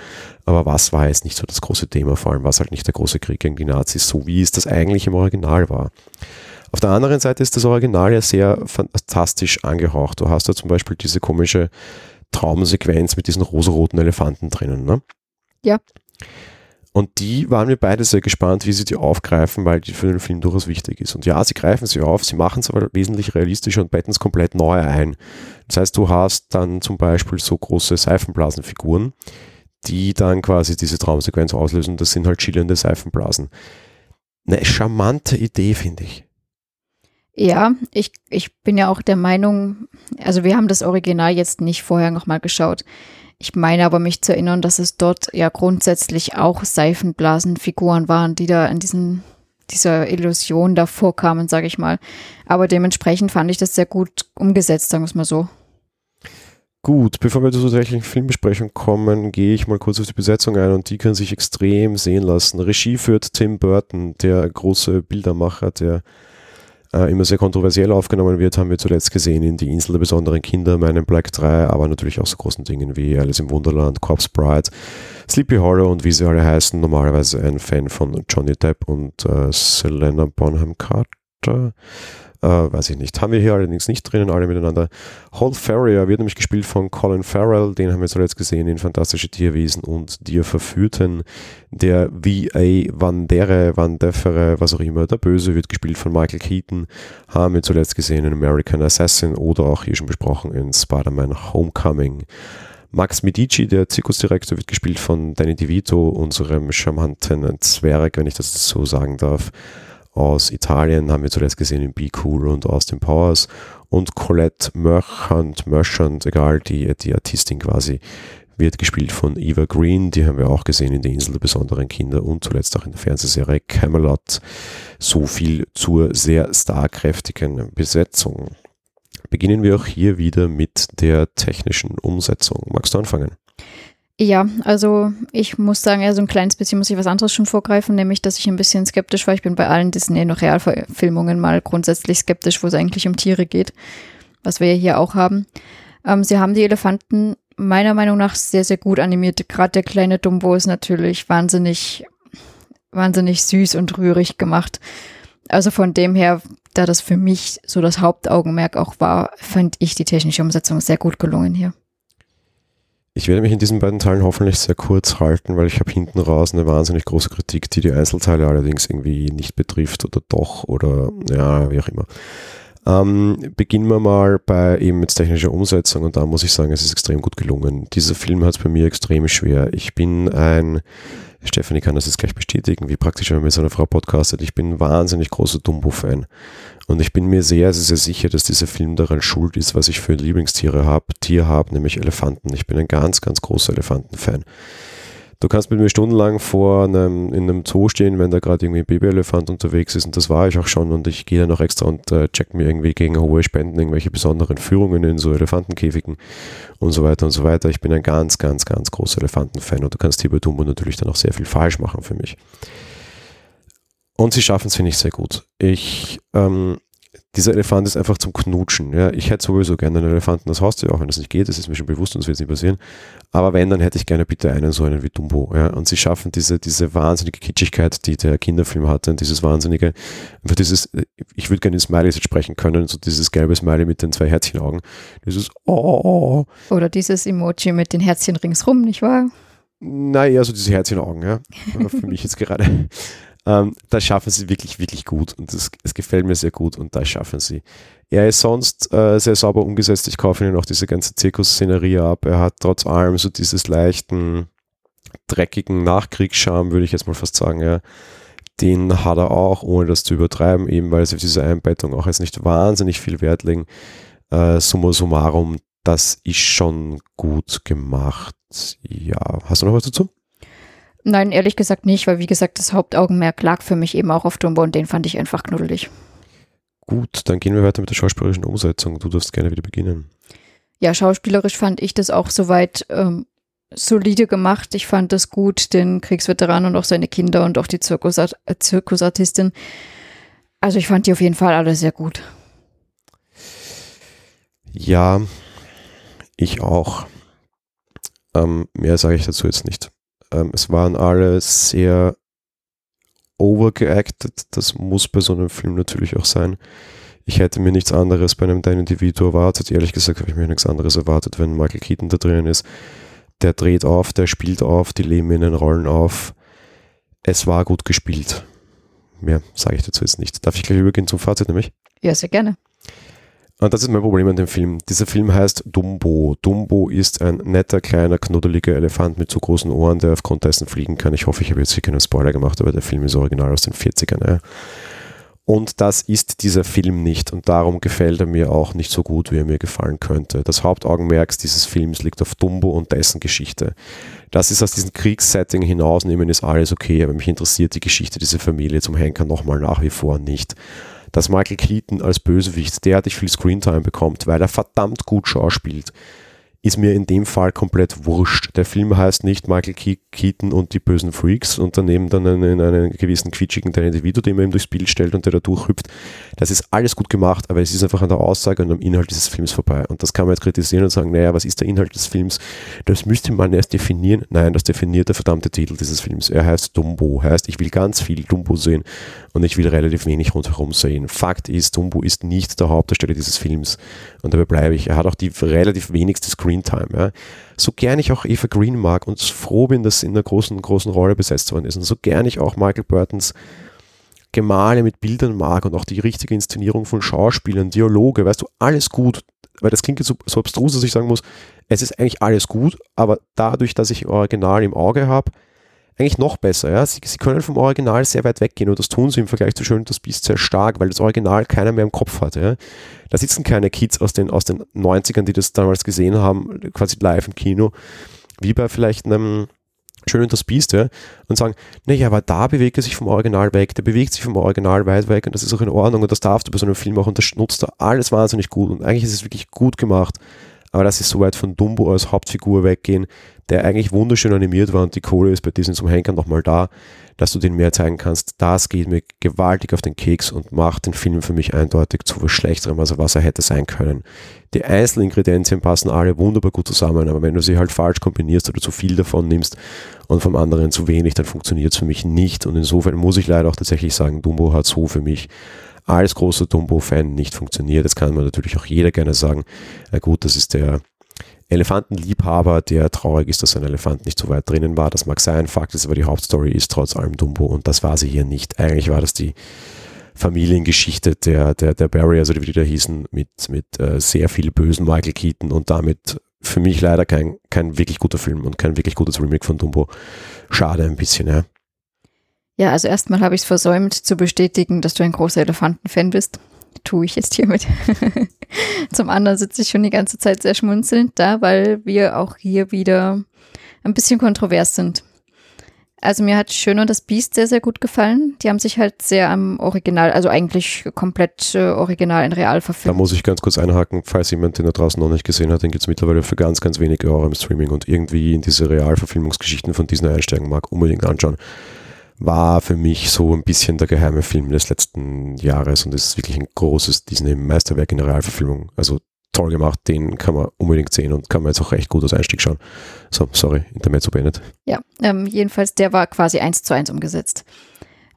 aber was war jetzt nicht so das große Thema? Vor allem war es halt nicht der große Krieg gegen die Nazis, so wie es das eigentlich im Original war. Auf der anderen Seite ist das Original ja sehr fantastisch angehaucht. Du hast da zum Beispiel diese komische Traumsequenz mit diesen rosaroten Elefanten drinnen. Ne?
Ja.
Und die waren wir beide sehr gespannt, wie sie die aufgreifen, weil die für den Film durchaus wichtig ist. Und ja, sie greifen sie auf, sie machen es aber wesentlich realistischer und betten es komplett neu ein. Das heißt, du hast dann zum Beispiel so große Seifenblasenfiguren, die dann quasi diese Traumsequenz auslösen. Das sind halt schillernde Seifenblasen. Eine charmante Idee, finde ich.
Ja, ich, ich bin ja auch der Meinung, also wir haben das Original jetzt nicht vorher nochmal geschaut. Ich meine aber mich zu erinnern, dass es dort ja grundsätzlich auch Seifenblasenfiguren waren, die da in diesen, dieser Illusion da vorkamen, sage ich mal. Aber dementsprechend fand ich das sehr gut umgesetzt, sagen wir es mal so.
Gut, bevor wir zur tatsächlichen Filmbesprechung kommen, gehe ich mal kurz auf die Besetzung ein und die kann sich extrem sehen lassen. Regie führt Tim Burton, der große Bildermacher, der äh, immer sehr kontroversiell aufgenommen wird, haben wir zuletzt gesehen in Die Insel der besonderen Kinder, meinen Black 3, aber natürlich auch so großen Dingen wie Alice im Wunderland, Corpse Bride, Sleepy Hollow und wie sie alle heißen. Normalerweise ein Fan von Johnny Depp und äh, Selena Bonham Carter. Äh, weiß ich nicht. Haben wir hier allerdings nicht drinnen, alle miteinander. Holt Farrier wird nämlich gespielt von Colin Farrell, den haben wir zuletzt gesehen in Fantastische Tierwesen und Dir Verführten. Der V.A. Vandere, Vandefere, was auch immer, der Böse wird gespielt von Michael Keaton, haben wir zuletzt gesehen in American Assassin oder auch hier schon besprochen in Spider-Man Homecoming. Max Medici, der Zirkusdirektor, wird gespielt von Danny DeVito, unserem charmanten Zwerg, wenn ich das so sagen darf aus Italien haben wir zuletzt gesehen in Be Cool und Austin Powers und Colette Merchant, Merchant, egal, die, die Artistin quasi, wird gespielt von Eva Green, die haben wir auch gesehen in der Insel der besonderen Kinder und zuletzt auch in der Fernsehserie Camelot. So viel zur sehr starkräftigen Besetzung. beginnen wir auch hier wieder mit der technischen Umsetzung. Magst du anfangen?
Ja, also ich muss sagen, ja, so ein kleines bisschen muss ich was anderes schon vorgreifen, nämlich, dass ich ein bisschen skeptisch war. Ich bin bei allen Disney- noch Realverfilmungen mal grundsätzlich skeptisch, wo es eigentlich um Tiere geht, was wir ja hier auch haben. Ähm, sie haben die Elefanten meiner Meinung nach sehr, sehr gut animiert. Gerade der kleine Dumbo ist natürlich wahnsinnig, wahnsinnig süß und rührig gemacht. Also von dem her, da das für mich so das Hauptaugenmerk auch war, fand ich die technische Umsetzung sehr gut gelungen hier.
Ich werde mich in diesen beiden Teilen hoffentlich sehr kurz halten, weil ich habe hinten raus eine wahnsinnig große Kritik, die die Einzelteile allerdings irgendwie nicht betrifft oder doch oder ja, wie auch immer. Ähm, beginnen wir mal bei eben mit technischer Umsetzung und da muss ich sagen, es ist extrem gut gelungen. Dieser Film hat es bei mir extrem schwer. Ich bin ein Stefanie kann das jetzt gleich bestätigen, wie praktisch, wenn man mit so einer Frau podcastet. Ich bin ein wahnsinnig großer Dumbo-Fan. Und ich bin mir sehr, sehr, sehr sicher, dass dieser Film daran schuld ist, was ich für Lieblingstiere habe, Tier habe, nämlich Elefanten. Ich bin ein ganz, ganz großer Elefanten-Fan. Du kannst mit mir stundenlang vor einem, in einem Zoo stehen, wenn da gerade irgendwie ein Babyelefant unterwegs ist und das war ich auch schon und ich gehe dann auch extra und äh, check mir irgendwie gegen hohe Spenden irgendwelche besonderen Führungen in so Elefantenkäfigen und so weiter und so weiter. Ich bin ein ganz, ganz, ganz großer Elefantenfan und du kannst hier bei Dumbo natürlich dann auch sehr viel falsch machen für mich. Und sie schaffen es, finde ich, sehr gut. Ich ähm, dieser Elefant ist einfach zum Knutschen. Ja. Ich hätte sowieso gerne einen Elefanten als Haustier, auch wenn das nicht geht, das ist mir schon bewusst und das wird nicht passieren. Aber wenn, dann hätte ich gerne bitte einen so einen wie Dumbo. Ja. Und sie schaffen diese, diese wahnsinnige Kitschigkeit, die der Kinderfilm hatte, und dieses wahnsinnige, einfach dieses, ich würde gerne in Smileys jetzt sprechen können, so dieses gelbe Smiley mit den zwei Herzchenaugen. Dieses Oh.
Oder dieses Emoji mit den Herzchen ringsrum, nicht wahr?
Naja, so diese Herzchenaugen, ja. [laughs] für mich jetzt gerade. Ähm, das schaffen sie wirklich, wirklich gut und es gefällt mir sehr gut und das schaffen sie. Er ist sonst äh, sehr sauber umgesetzt. Ich kaufe ihnen auch diese ganze Zirkusszenerie ab. Er hat trotz allem so dieses leichten, dreckigen Nachkriegsscham, würde ich jetzt mal fast sagen, ja. Den hat er auch, ohne das zu übertreiben, eben weil sie auf diese Einbettung auch jetzt nicht wahnsinnig viel Wert legen. Äh, summa summarum, das ist schon gut gemacht. Ja, hast du noch was dazu?
Nein, ehrlich gesagt nicht, weil wie gesagt, das Hauptaugenmerk lag für mich eben auch auf Dumbo und den fand ich einfach knuddelig.
Gut, dann gehen wir weiter mit der schauspielerischen Umsetzung. Du darfst gerne wieder beginnen.
Ja, schauspielerisch fand ich das auch soweit ähm, solide gemacht. Ich fand das gut, den Kriegsveteran und auch seine Kinder und auch die Zirkusart äh, Zirkusartistin. Also ich fand die auf jeden Fall alle sehr gut.
Ja, ich auch. Ähm, mehr sage ich dazu jetzt nicht. Ähm, es waren alle sehr overgeacted. Das muss bei so einem Film natürlich auch sein. Ich hätte mir nichts anderes bei einem Danny DeVito erwartet. Ehrlich gesagt habe ich mir nichts anderes erwartet, wenn Michael Keaton da drin ist. Der dreht auf, der spielt auf, die leben in den Rollen auf. Es war gut gespielt. Mehr sage ich dazu jetzt nicht. Darf ich gleich übergehen zum Fazit nämlich?
Ja, sehr gerne.
Und das ist mein Problem an dem Film. Dieser Film heißt Dumbo. Dumbo ist ein netter, kleiner, knuddeliger Elefant mit so großen Ohren, der aufgrund dessen fliegen kann. Ich hoffe, ich habe jetzt hier keinen Spoiler gemacht, aber der Film ist original aus den 40ern. Ja. Und das ist dieser Film nicht. Und darum gefällt er mir auch nicht so gut, wie er mir gefallen könnte. Das Hauptaugenmerk dieses Films liegt auf Dumbo und dessen Geschichte. Das ist aus diesem Kriegssetting hinausnehmen, ist alles okay, aber mich interessiert die Geschichte dieser Familie zum Henker nochmal nach wie vor nicht dass Michael Keaton als Bösewicht derartig viel Screentime bekommt, weil er verdammt gut schauspielt ist mir in dem Fall komplett wurscht. Der Film heißt nicht Michael Keaton und die bösen Freaks und daneben dann einen, einen gewissen quietschigen Danny DeVito, den man ihm durchs Bild stellt und der da durchhüpft. Das ist alles gut gemacht, aber es ist einfach an der Aussage und am Inhalt dieses Films vorbei. Und das kann man jetzt kritisieren und sagen, naja, was ist der Inhalt des Films? Das müsste man erst definieren. Nein, das definiert der verdammte Titel dieses Films. Er heißt Dumbo, heißt, ich will ganz viel Dumbo sehen und ich will relativ wenig rundherum sehen. Fakt ist, Dumbo ist nicht der Hauptdarsteller dieses Films und dabei bleibe ich. Er hat auch die relativ wenigste Screen Screentime. Ja. So gern ich auch Eva Green mag und froh bin, dass sie in einer großen, großen Rolle besetzt worden ist und so gern ich auch Michael Burtons Gemale mit Bildern mag und auch die richtige Inszenierung von Schauspielern, Dialoge, weißt du, alles gut, weil das klingt jetzt so, so abstrus, dass ich sagen muss, es ist eigentlich alles gut, aber dadurch, dass ich Original im Auge habe, eigentlich noch besser. Ja? Sie, sie, können vom Original sehr weit weggehen und das tun sie im Vergleich zu Schön das Biest sehr stark, weil das Original keiner mehr im Kopf hat. Ja? Da sitzen keine Kids aus den, aus den 90ern, die das damals gesehen haben, quasi live im Kino, wie bei vielleicht einem Schön und das Biest, ja, und sagen, naja, aber da bewegt er sich vom Original weg, der bewegt sich vom Original weit weg und das ist auch in Ordnung und das darfst du bei so einem Film auch und das nutzt er alles wahnsinnig gut und eigentlich ist es wirklich gut gemacht, aber dass sie so weit von Dumbo als Hauptfigur weggehen, der eigentlich wunderschön animiert war und die Kohle ist bei Disney zum Henker nochmal da, dass du den mehr zeigen kannst, das geht mir gewaltig auf den Keks und macht den Film für mich eindeutig zu was Schlechterem, als was er hätte sein können. Die einzelnen Ingredienzien passen alle wunderbar gut zusammen, aber wenn du sie halt falsch kombinierst oder zu viel davon nimmst und vom anderen zu wenig, dann funktioniert es für mich nicht. Und insofern muss ich leider auch tatsächlich sagen, Dumbo hat so für mich als großer Dumbo-Fan nicht funktioniert. Das kann man natürlich auch jeder gerne sagen. Na gut, das ist der Elefantenliebhaber, der traurig ist, dass ein Elefant nicht so weit drinnen war. Das mag sein. Fakt ist aber, die Hauptstory ist trotz allem Dumbo und das war sie hier nicht. Eigentlich war das die Familiengeschichte der, der, der Barry, also wie die da hießen, mit, mit äh, sehr viel bösen Michael Keaton und damit für mich leider kein, kein wirklich guter Film und kein wirklich gutes Remake von Dumbo. Schade ein bisschen, ja.
Ja, also erstmal habe ich es versäumt zu bestätigen, dass du ein großer Elefantenfan bist. Tue ich jetzt hiermit. [laughs] Zum anderen sitze ich schon die ganze Zeit sehr schmunzelnd da, weil wir auch hier wieder ein bisschen kontrovers sind. Also mir hat Schön und das Biest sehr, sehr gut gefallen. Die haben sich halt sehr am Original, also eigentlich komplett äh, original in Real verfilmt.
Da muss ich ganz kurz einhaken, falls jemand den da draußen noch nicht gesehen hat, den gibt es mittlerweile für ganz, ganz wenige Euro im Streaming und irgendwie in diese Realverfilmungsgeschichten von Disney einsteigen mag, unbedingt anschauen war für mich so ein bisschen der geheime Film des letzten Jahres und es ist wirklich ein großes Disney-Meisterwerk in der Realverfilmung. Also toll gemacht, den kann man unbedingt sehen und kann man jetzt auch recht gut als Einstieg schauen. So, sorry, Intermezzo beendet.
Ja, ähm, jedenfalls der war quasi eins zu eins umgesetzt.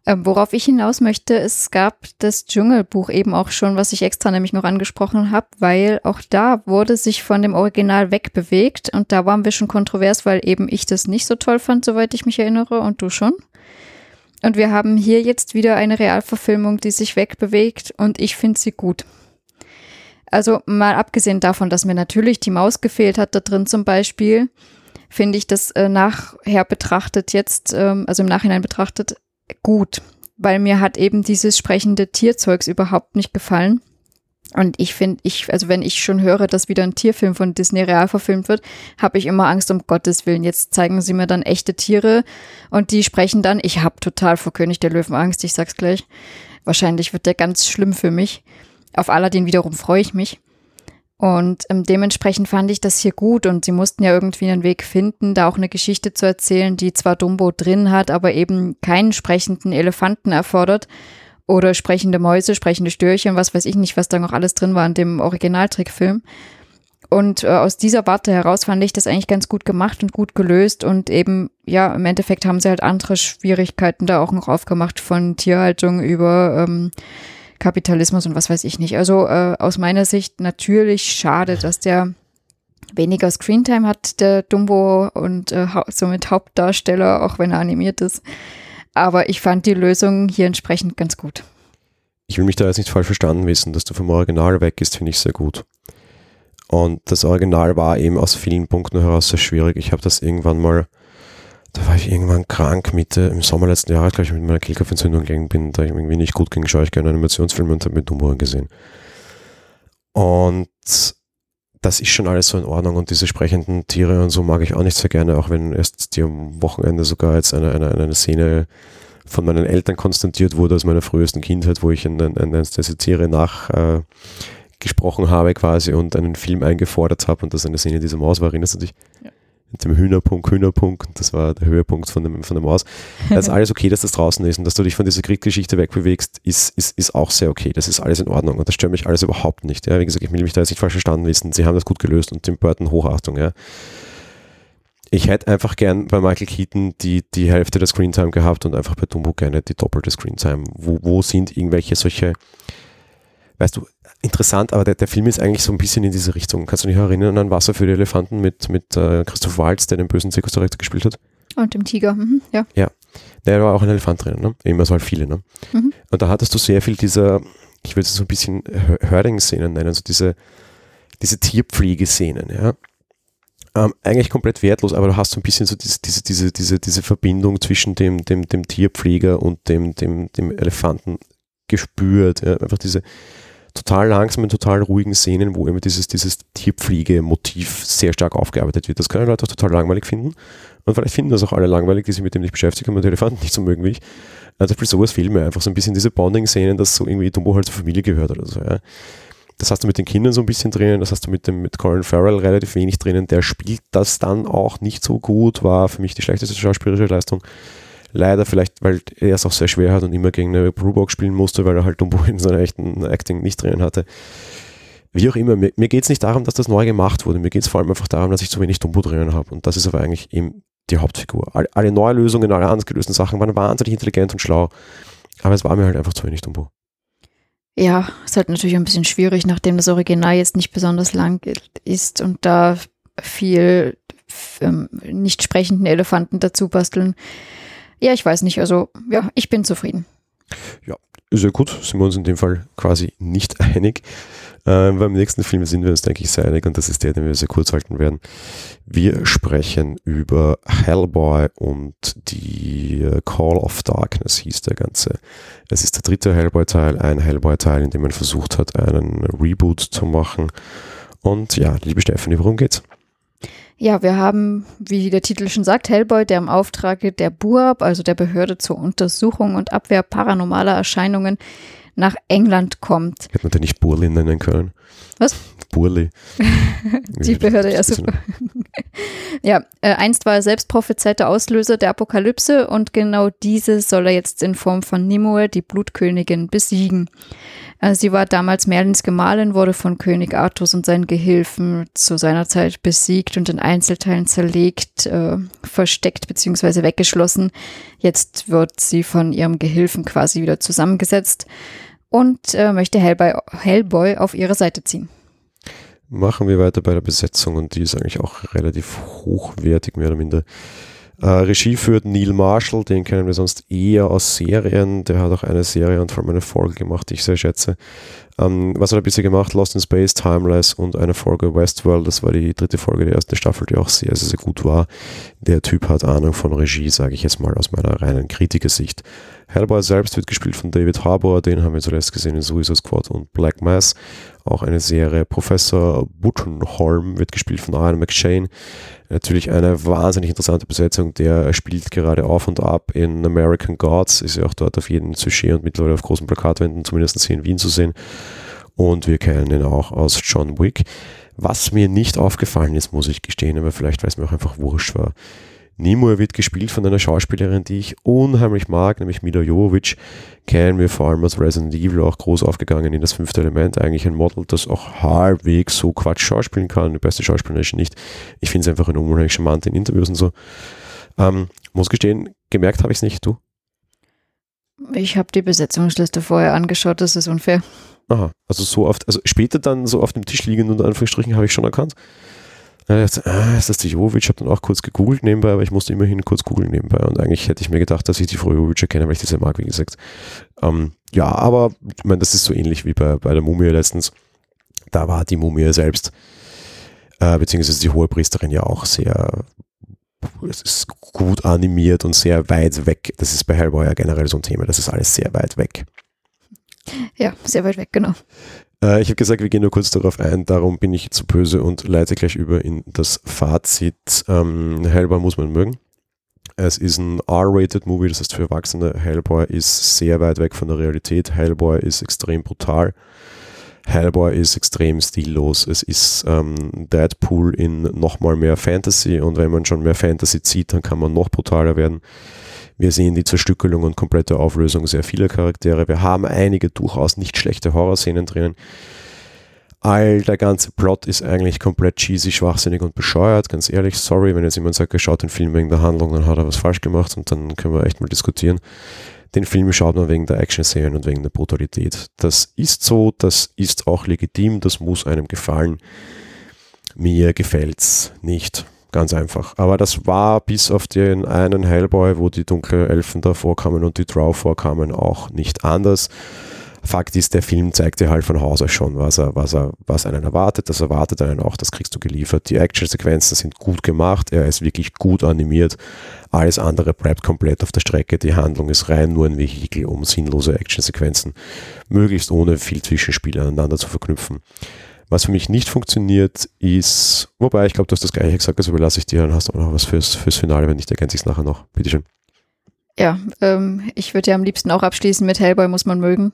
Ähm, worauf ich hinaus möchte, es gab das Dschungelbuch eben auch schon, was ich extra nämlich noch angesprochen habe, weil auch da wurde sich von dem Original wegbewegt und da waren wir schon kontrovers, weil eben ich das nicht so toll fand, soweit ich mich erinnere und du schon. Und wir haben hier jetzt wieder eine Realverfilmung, die sich wegbewegt und ich finde sie gut. Also mal abgesehen davon, dass mir natürlich die Maus gefehlt hat da drin zum Beispiel, finde ich das äh, nachher betrachtet jetzt, ähm, also im Nachhinein betrachtet, gut, weil mir hat eben dieses sprechende Tierzeugs überhaupt nicht gefallen. Und ich finde, ich, also wenn ich schon höre, dass wieder ein Tierfilm von Disney real verfilmt wird, habe ich immer Angst, um Gottes Willen. Jetzt zeigen sie mir dann echte Tiere und die sprechen dann. Ich habe total vor König der Löwen Angst, ich sag's gleich. Wahrscheinlich wird der ganz schlimm für mich. Auf Aladdin wiederum freue ich mich. Und ähm, dementsprechend fand ich das hier gut und sie mussten ja irgendwie einen Weg finden, da auch eine Geschichte zu erzählen, die zwar Dumbo drin hat, aber eben keinen sprechenden Elefanten erfordert oder sprechende Mäuse, sprechende Störchen, was weiß ich nicht, was da noch alles drin war in dem Originaltrickfilm. Und äh, aus dieser Warte heraus fand ich das eigentlich ganz gut gemacht und gut gelöst. Und eben, ja, im Endeffekt haben sie halt andere Schwierigkeiten da auch noch aufgemacht, von Tierhaltung über ähm, Kapitalismus und was weiß ich nicht. Also äh, aus meiner Sicht natürlich schade, dass der weniger Screentime hat, der Dumbo und äh, somit Hauptdarsteller, auch wenn er animiert ist. Aber ich fand die Lösung hier entsprechend ganz gut.
Ich will mich da jetzt nicht falsch verstanden wissen, dass du vom Original weg ist, finde ich sehr gut. Und das Original war eben aus vielen Punkten heraus sehr schwierig. Ich habe das irgendwann mal, da war ich irgendwann krank, Mitte im Sommer letzten Jahres, glaube ich, mit meiner Kehlkopfentzündung gegangen bin, da ich irgendwie nicht gut ging, schaue ich gerne Animationsfilme und habe mit Humor gesehen. Und das ist schon alles so in Ordnung und diese sprechenden Tiere und so mag ich auch nicht sehr gerne, auch wenn erst die am Wochenende sogar jetzt eine, eine, eine Szene von meinen Eltern konstatiert wurde aus meiner frühesten Kindheit, wo ich in, in, in diese Tiere nachgesprochen äh, habe quasi und einen Film eingefordert habe und das eine Szene dieser Maus war, erinnerst du dich? Ja mit dem Hühnerpunkt, Hühnerpunkt, das war der Höhepunkt von, dem, von der Maus. Das [laughs] ist alles okay, dass das draußen ist und dass du dich von dieser Krieggeschichte wegbewegst, ist, ist, ist auch sehr okay. Das ist alles in Ordnung und das stört mich alles überhaupt nicht. Ja, wie gesagt, ich will mich da jetzt nicht falsch verstanden wissen. Sie haben das gut gelöst und Tim Burton Hochachtung, ja. Ich hätte einfach gern bei Michael Keaton die, die Hälfte der Screentime gehabt und einfach bei Dumbo gerne die doppelte Screentime. Wo, wo sind irgendwelche solche, weißt du, interessant, aber der, der Film ist eigentlich so ein bisschen in diese Richtung. Kannst du dich erinnern an Wasser für die Elefanten mit, mit äh, Christoph Waltz, der den bösen Zirkusdirektor gespielt hat?
Und dem Tiger, mhm, ja.
Ja, da war auch ein Elefant drin, ne? Immer so halt viele, ne? Mhm. Und da hattest du sehr viel dieser, ich würde es so ein bisschen Hörding-Szenen nennen, also diese, diese Tierpflegeszenen, ja. Ähm, eigentlich komplett wertlos, aber du hast so ein bisschen so diese, diese, diese, diese, diese Verbindung zwischen dem, dem, dem Tierpfleger und dem, dem, dem Elefanten gespürt. Ja? Einfach diese, total langsamen, total ruhigen Szenen, wo immer dieses, dieses Tierpflege-Motiv sehr stark aufgearbeitet wird. Das können Leute auch total langweilig finden. Und vielleicht finden das auch alle langweilig, die sich mit dem nicht beschäftigen und die Elefanten nicht so mögen wie ich. Also für sowas fehlt mir einfach so ein bisschen diese Bonding-Szenen, dass so irgendwie Dumbo halt zur Familie gehört oder so. Ja. Das hast du mit den Kindern so ein bisschen drinnen, das hast du mit dem mit Colin Farrell relativ wenig drinnen. Der spielt das dann auch nicht so gut, war für mich die schlechteste schauspielerische Leistung. Leider vielleicht, weil er es auch sehr schwer hat und immer gegen eine Brewbox spielen musste, weil er halt Dumbo in seiner echten Acting nicht drinnen hatte. Wie auch immer, mir, mir geht es nicht darum, dass das neu gemacht wurde. Mir geht es vor allem einfach darum, dass ich zu wenig Dumbo drinnen habe. Und das ist aber eigentlich eben die Hauptfigur. Alle, alle neue Lösungen, alle anders gelösten Sachen waren wahnsinnig intelligent und schlau. Aber es war mir halt einfach zu wenig Dumbo.
Ja, ist halt natürlich ein bisschen schwierig, nachdem das Original jetzt nicht besonders lang ist und da viel ähm, nicht sprechenden Elefanten dazu basteln. Ja, ich weiß nicht. Also, ja, ich bin zufrieden.
Ja, sehr gut. Sind wir uns in dem Fall quasi nicht [laughs] einig. Ähm, beim nächsten Film sind wir uns, denke ich, sehr einig und das ist der, den wir sehr kurz halten werden. Wir sprechen über Hellboy und die äh, Call of Darkness hieß der ganze. Es ist der dritte Hellboy-Teil, ein Hellboy-Teil, in dem man versucht hat, einen Reboot zu machen. Und ja, liebe Stephanie, worum geht's?
Ja, wir haben, wie der Titel schon sagt, Hellboy, der im Auftrage der BUAB, also der Behörde zur Untersuchung und Abwehr paranormaler Erscheinungen, nach England kommt.
Hätte man den nicht Burli nennen können?
Was?
Burli. [laughs]
Die Behörde, ja super. [laughs] ja, äh, einst war er selbst prophezeiter Auslöser der Apokalypse und genau diese soll er jetzt in Form von Nimue, die Blutkönigin, besiegen. Äh, sie war damals Merlins Gemahlin, wurde von König Artus und seinen Gehilfen zu seiner Zeit besiegt und in Einzelteilen zerlegt, äh, versteckt bzw. weggeschlossen. Jetzt wird sie von ihrem Gehilfen quasi wieder zusammengesetzt und äh, möchte Hellboy, Hellboy auf ihre Seite ziehen.
Machen wir weiter bei der Besetzung und die ist eigentlich auch relativ hochwertig, mehr oder minder. Äh, Regie führt Neil Marshall, den kennen wir sonst eher aus Serien. Der hat auch eine Serie und vor allem eine Folge gemacht, die ich sehr schätze. Ähm, was hat er bisher gemacht? Lost in Space, Timeless und eine Folge Westworld. Das war die dritte Folge der ersten Staffel, die auch sehr, sehr, sehr gut war. Der Typ hat Ahnung von Regie, sage ich jetzt mal aus meiner reinen Kritikersicht. Hellboy selbst wird gespielt von David Harbour, den haben wir zuletzt gesehen in Suicide Squad und Black Mass. Auch eine Serie. Professor Buttenholm wird gespielt von Ian McShane. Natürlich eine wahnsinnig interessante Besetzung. Der spielt gerade auf und ab in American Gods, ist ja auch dort auf jedem Sujet und mittlerweile auf großen Plakatwänden, zumindest hier in Wien zu sehen. Und wir kennen ihn auch aus John Wick. Was mir nicht aufgefallen ist, muss ich gestehen, aber vielleicht weil es mir auch einfach wurscht war. Nimue wird gespielt von einer Schauspielerin, die ich unheimlich mag, nämlich Mila Jovovich. Kennen wir vor allem aus Resident Evil auch groß aufgegangen in das fünfte Element. Eigentlich ein Model, das auch halbwegs so Quatsch schauspielen kann. Die beste Schauspielerin nicht. Ich finde es einfach ein unheimlich charmant in Interviews und so. Ähm, muss gestehen, gemerkt habe ich es nicht. Du?
Ich habe die Besetzungsliste vorher angeschaut, das ist unfair.
Aha, also so oft, also später dann so auf dem Tisch liegend unter Anführungsstrichen habe ich schon erkannt. Dachte, ah, ist das die Jovic? Ich habe dann auch kurz gegoogelt nebenbei, aber ich musste immerhin kurz googeln nebenbei. Und eigentlich hätte ich mir gedacht, dass ich die Frau Jovic erkenne, weil ich die sehr mag, wie gesagt. Ähm, ja, aber ich meine, das ist so ähnlich wie bei, bei der Mumie letztens. Da war die Mumie selbst, äh, beziehungsweise die hohe Priesterin ja auch sehr es ist gut animiert und sehr weit weg. Das ist bei Hellboy ja generell so ein Thema. Das ist alles sehr weit weg.
Ja, sehr weit weg, genau.
Äh, ich habe gesagt, wir gehen nur kurz darauf ein, darum bin ich zu böse und leite gleich über in das Fazit. Ähm, Hellboy muss man mögen. Es ist ein R-rated Movie, das heißt für Erwachsene. Hellboy ist sehr weit weg von der Realität. Hellboy ist extrem brutal. Hellboy ist extrem stillos. Es ist ähm, Deadpool in nochmal mehr Fantasy und wenn man schon mehr Fantasy zieht, dann kann man noch brutaler werden. Wir sehen die Zerstückelung und komplette Auflösung sehr vieler Charaktere. Wir haben einige durchaus nicht schlechte Horrorszenen drinnen. All der ganze Plot ist eigentlich komplett cheesy, schwachsinnig und bescheuert. Ganz ehrlich, sorry, wenn jetzt jemand sagt, er schaut den Film wegen der Handlung, dann hat er was falsch gemacht und dann können wir echt mal diskutieren. Den Film schaut man wegen der Action-Szenen und wegen der Brutalität. Das ist so, das ist auch legitim, das muss einem gefallen. Mir gefällt's nicht. Ganz einfach. Aber das war bis auf den einen Hellboy, wo die dunklen Elfen da vorkamen und die Drow vorkamen, auch nicht anders. Fakt ist, der Film zeigt dir halt von Haus aus schon, was er, was er, was einen erwartet. Das erwartet einen auch, das kriegst du geliefert. Die Actionsequenzen sind gut gemacht, er ist wirklich gut animiert. Alles andere bleibt komplett auf der Strecke. Die Handlung ist rein nur ein Vehikel, um sinnlose Actionsequenzen möglichst ohne viel Zwischenspiel aneinander zu verknüpfen. Was für mich nicht funktioniert, ist, wobei ich glaube, du hast das gleiche gesagt, also überlasse ich dir, dann hast du auch noch was fürs, fürs Finale, wenn nicht, ergänze ich es nachher noch. Bitteschön.
Ja, ähm, ich würde ja am liebsten auch abschließen mit Hellboy muss man mögen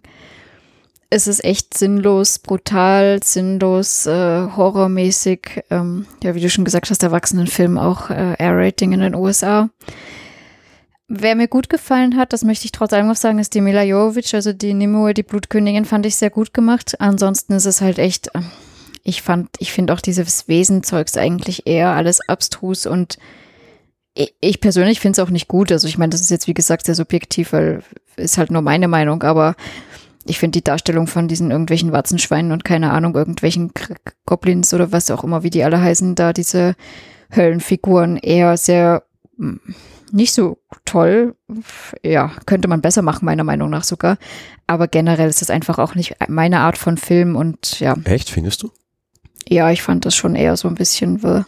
es ist echt sinnlos, brutal, sinnlos, äh, horrormäßig. Ähm, ja, wie du schon gesagt hast, Erwachsenenfilm auch äh, R-Rating in den USA. Wer mir gut gefallen hat, das möchte ich trotz allem noch sagen, ist die Mila Jovovich, also die Nimue, die Blutkönigin, fand ich sehr gut gemacht. Ansonsten ist es halt echt, äh, ich fand, ich finde auch dieses Wesenzeugs eigentlich eher alles abstrus und ich persönlich finde es auch nicht gut. Also ich meine, das ist jetzt wie gesagt sehr subjektiv, weil ist halt nur meine Meinung, aber ich finde die Darstellung von diesen irgendwelchen Watzenschweinen und keine Ahnung, irgendwelchen Goblins oder was auch immer, wie die alle heißen, da diese Höllenfiguren eher sehr hm, nicht so toll. Ja, könnte man besser machen, meiner Meinung nach sogar. Aber generell ist das einfach auch nicht meine Art von Film und ja.
Echt, findest du?
Ja, ich fand das schon eher so ein bisschen wirr.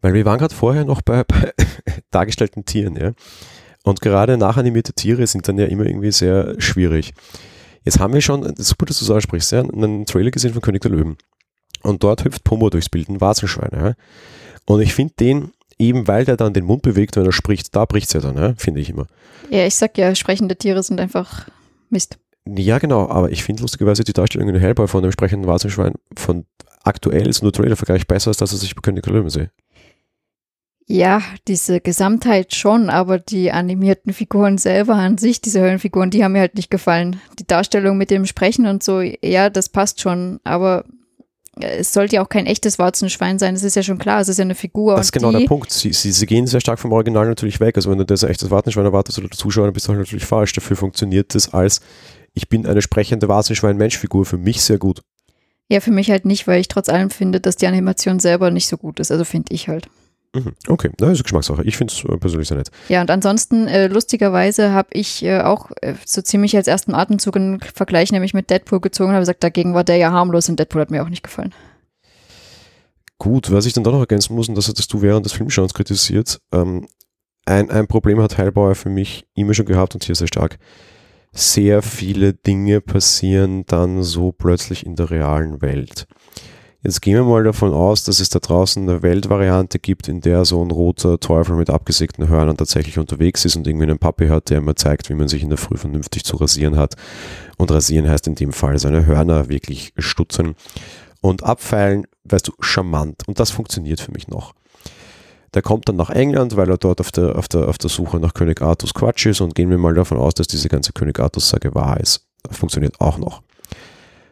Weil wir waren gerade vorher noch bei, bei [laughs] dargestellten Tieren, ja. Und gerade nachanimierte Tiere sind dann ja immer irgendwie sehr schwierig. Jetzt haben wir schon, super, dass du so ansprichst, ja, einen Trailer gesehen von König der Löwen. Und dort hüpft Pomo durchs Bild, ein Warzenschwein. Ja. Und ich finde den, eben weil der dann den Mund bewegt, wenn er spricht, da bricht es ja dann, ja, finde ich immer.
Ja, ich sag ja, sprechende Tiere sind einfach Mist.
Ja, genau, aber ich finde lustigerweise die Darstellung in Hellboy von dem sprechenden Warzenschwein von aktuell ist nur Trailer-Vergleich besser, als dass er sich bei König der Löwen sehe.
Ja, diese Gesamtheit schon, aber die animierten Figuren selber an sich, diese Höllenfiguren, die haben mir halt nicht gefallen. Die Darstellung mit dem Sprechen und so, ja, das passt schon, aber es sollte ja auch kein echtes Warzenschwein sein, das ist ja schon klar, es ist ja eine Figur.
Das ist genau der Punkt. Sie, sie, sie, gehen sehr stark vom Original natürlich weg. Also wenn du das ein echtes Warzenschwein erwartest oder der Zuschauer, dann bist du halt natürlich falsch. Dafür funktioniert das als ich bin eine sprechende Warzenschwein-Mensch-Figur für mich sehr gut.
Ja, für mich halt nicht, weil ich trotz allem finde, dass die Animation selber nicht so gut ist. Also finde ich halt.
Mhm. Okay, das ist Geschmackssache. Ich finde es äh, persönlich sehr nett.
Ja, und ansonsten, äh, lustigerweise habe ich äh, auch äh, so ziemlich als ersten Atemzug einen Vergleich nämlich mit Deadpool gezogen und habe gesagt, dagegen war der ja harmlos und Deadpool hat mir auch nicht gefallen.
Gut, was ich dann doch noch ergänzen muss, und das hattest du während des Filmschauens kritisiert, ähm, ein, ein Problem hat Heilbauer für mich immer schon gehabt und hier sehr stark. Sehr viele Dinge passieren dann so plötzlich in der realen Welt. Jetzt gehen wir mal davon aus, dass es da draußen eine Weltvariante gibt, in der so ein roter Teufel mit abgesägten Hörnern tatsächlich unterwegs ist und irgendwie einen Papi hat, der immer zeigt, wie man sich in der Früh vernünftig zu rasieren hat. Und rasieren heißt in dem Fall seine Hörner wirklich stutzen und abfeilen, weißt du, charmant. Und das funktioniert für mich noch. Der kommt dann nach England, weil er dort auf der, auf der, auf der Suche nach König Artus Quatsch ist und gehen wir mal davon aus, dass diese ganze König Artus-Sage wahr ist. Das funktioniert auch noch.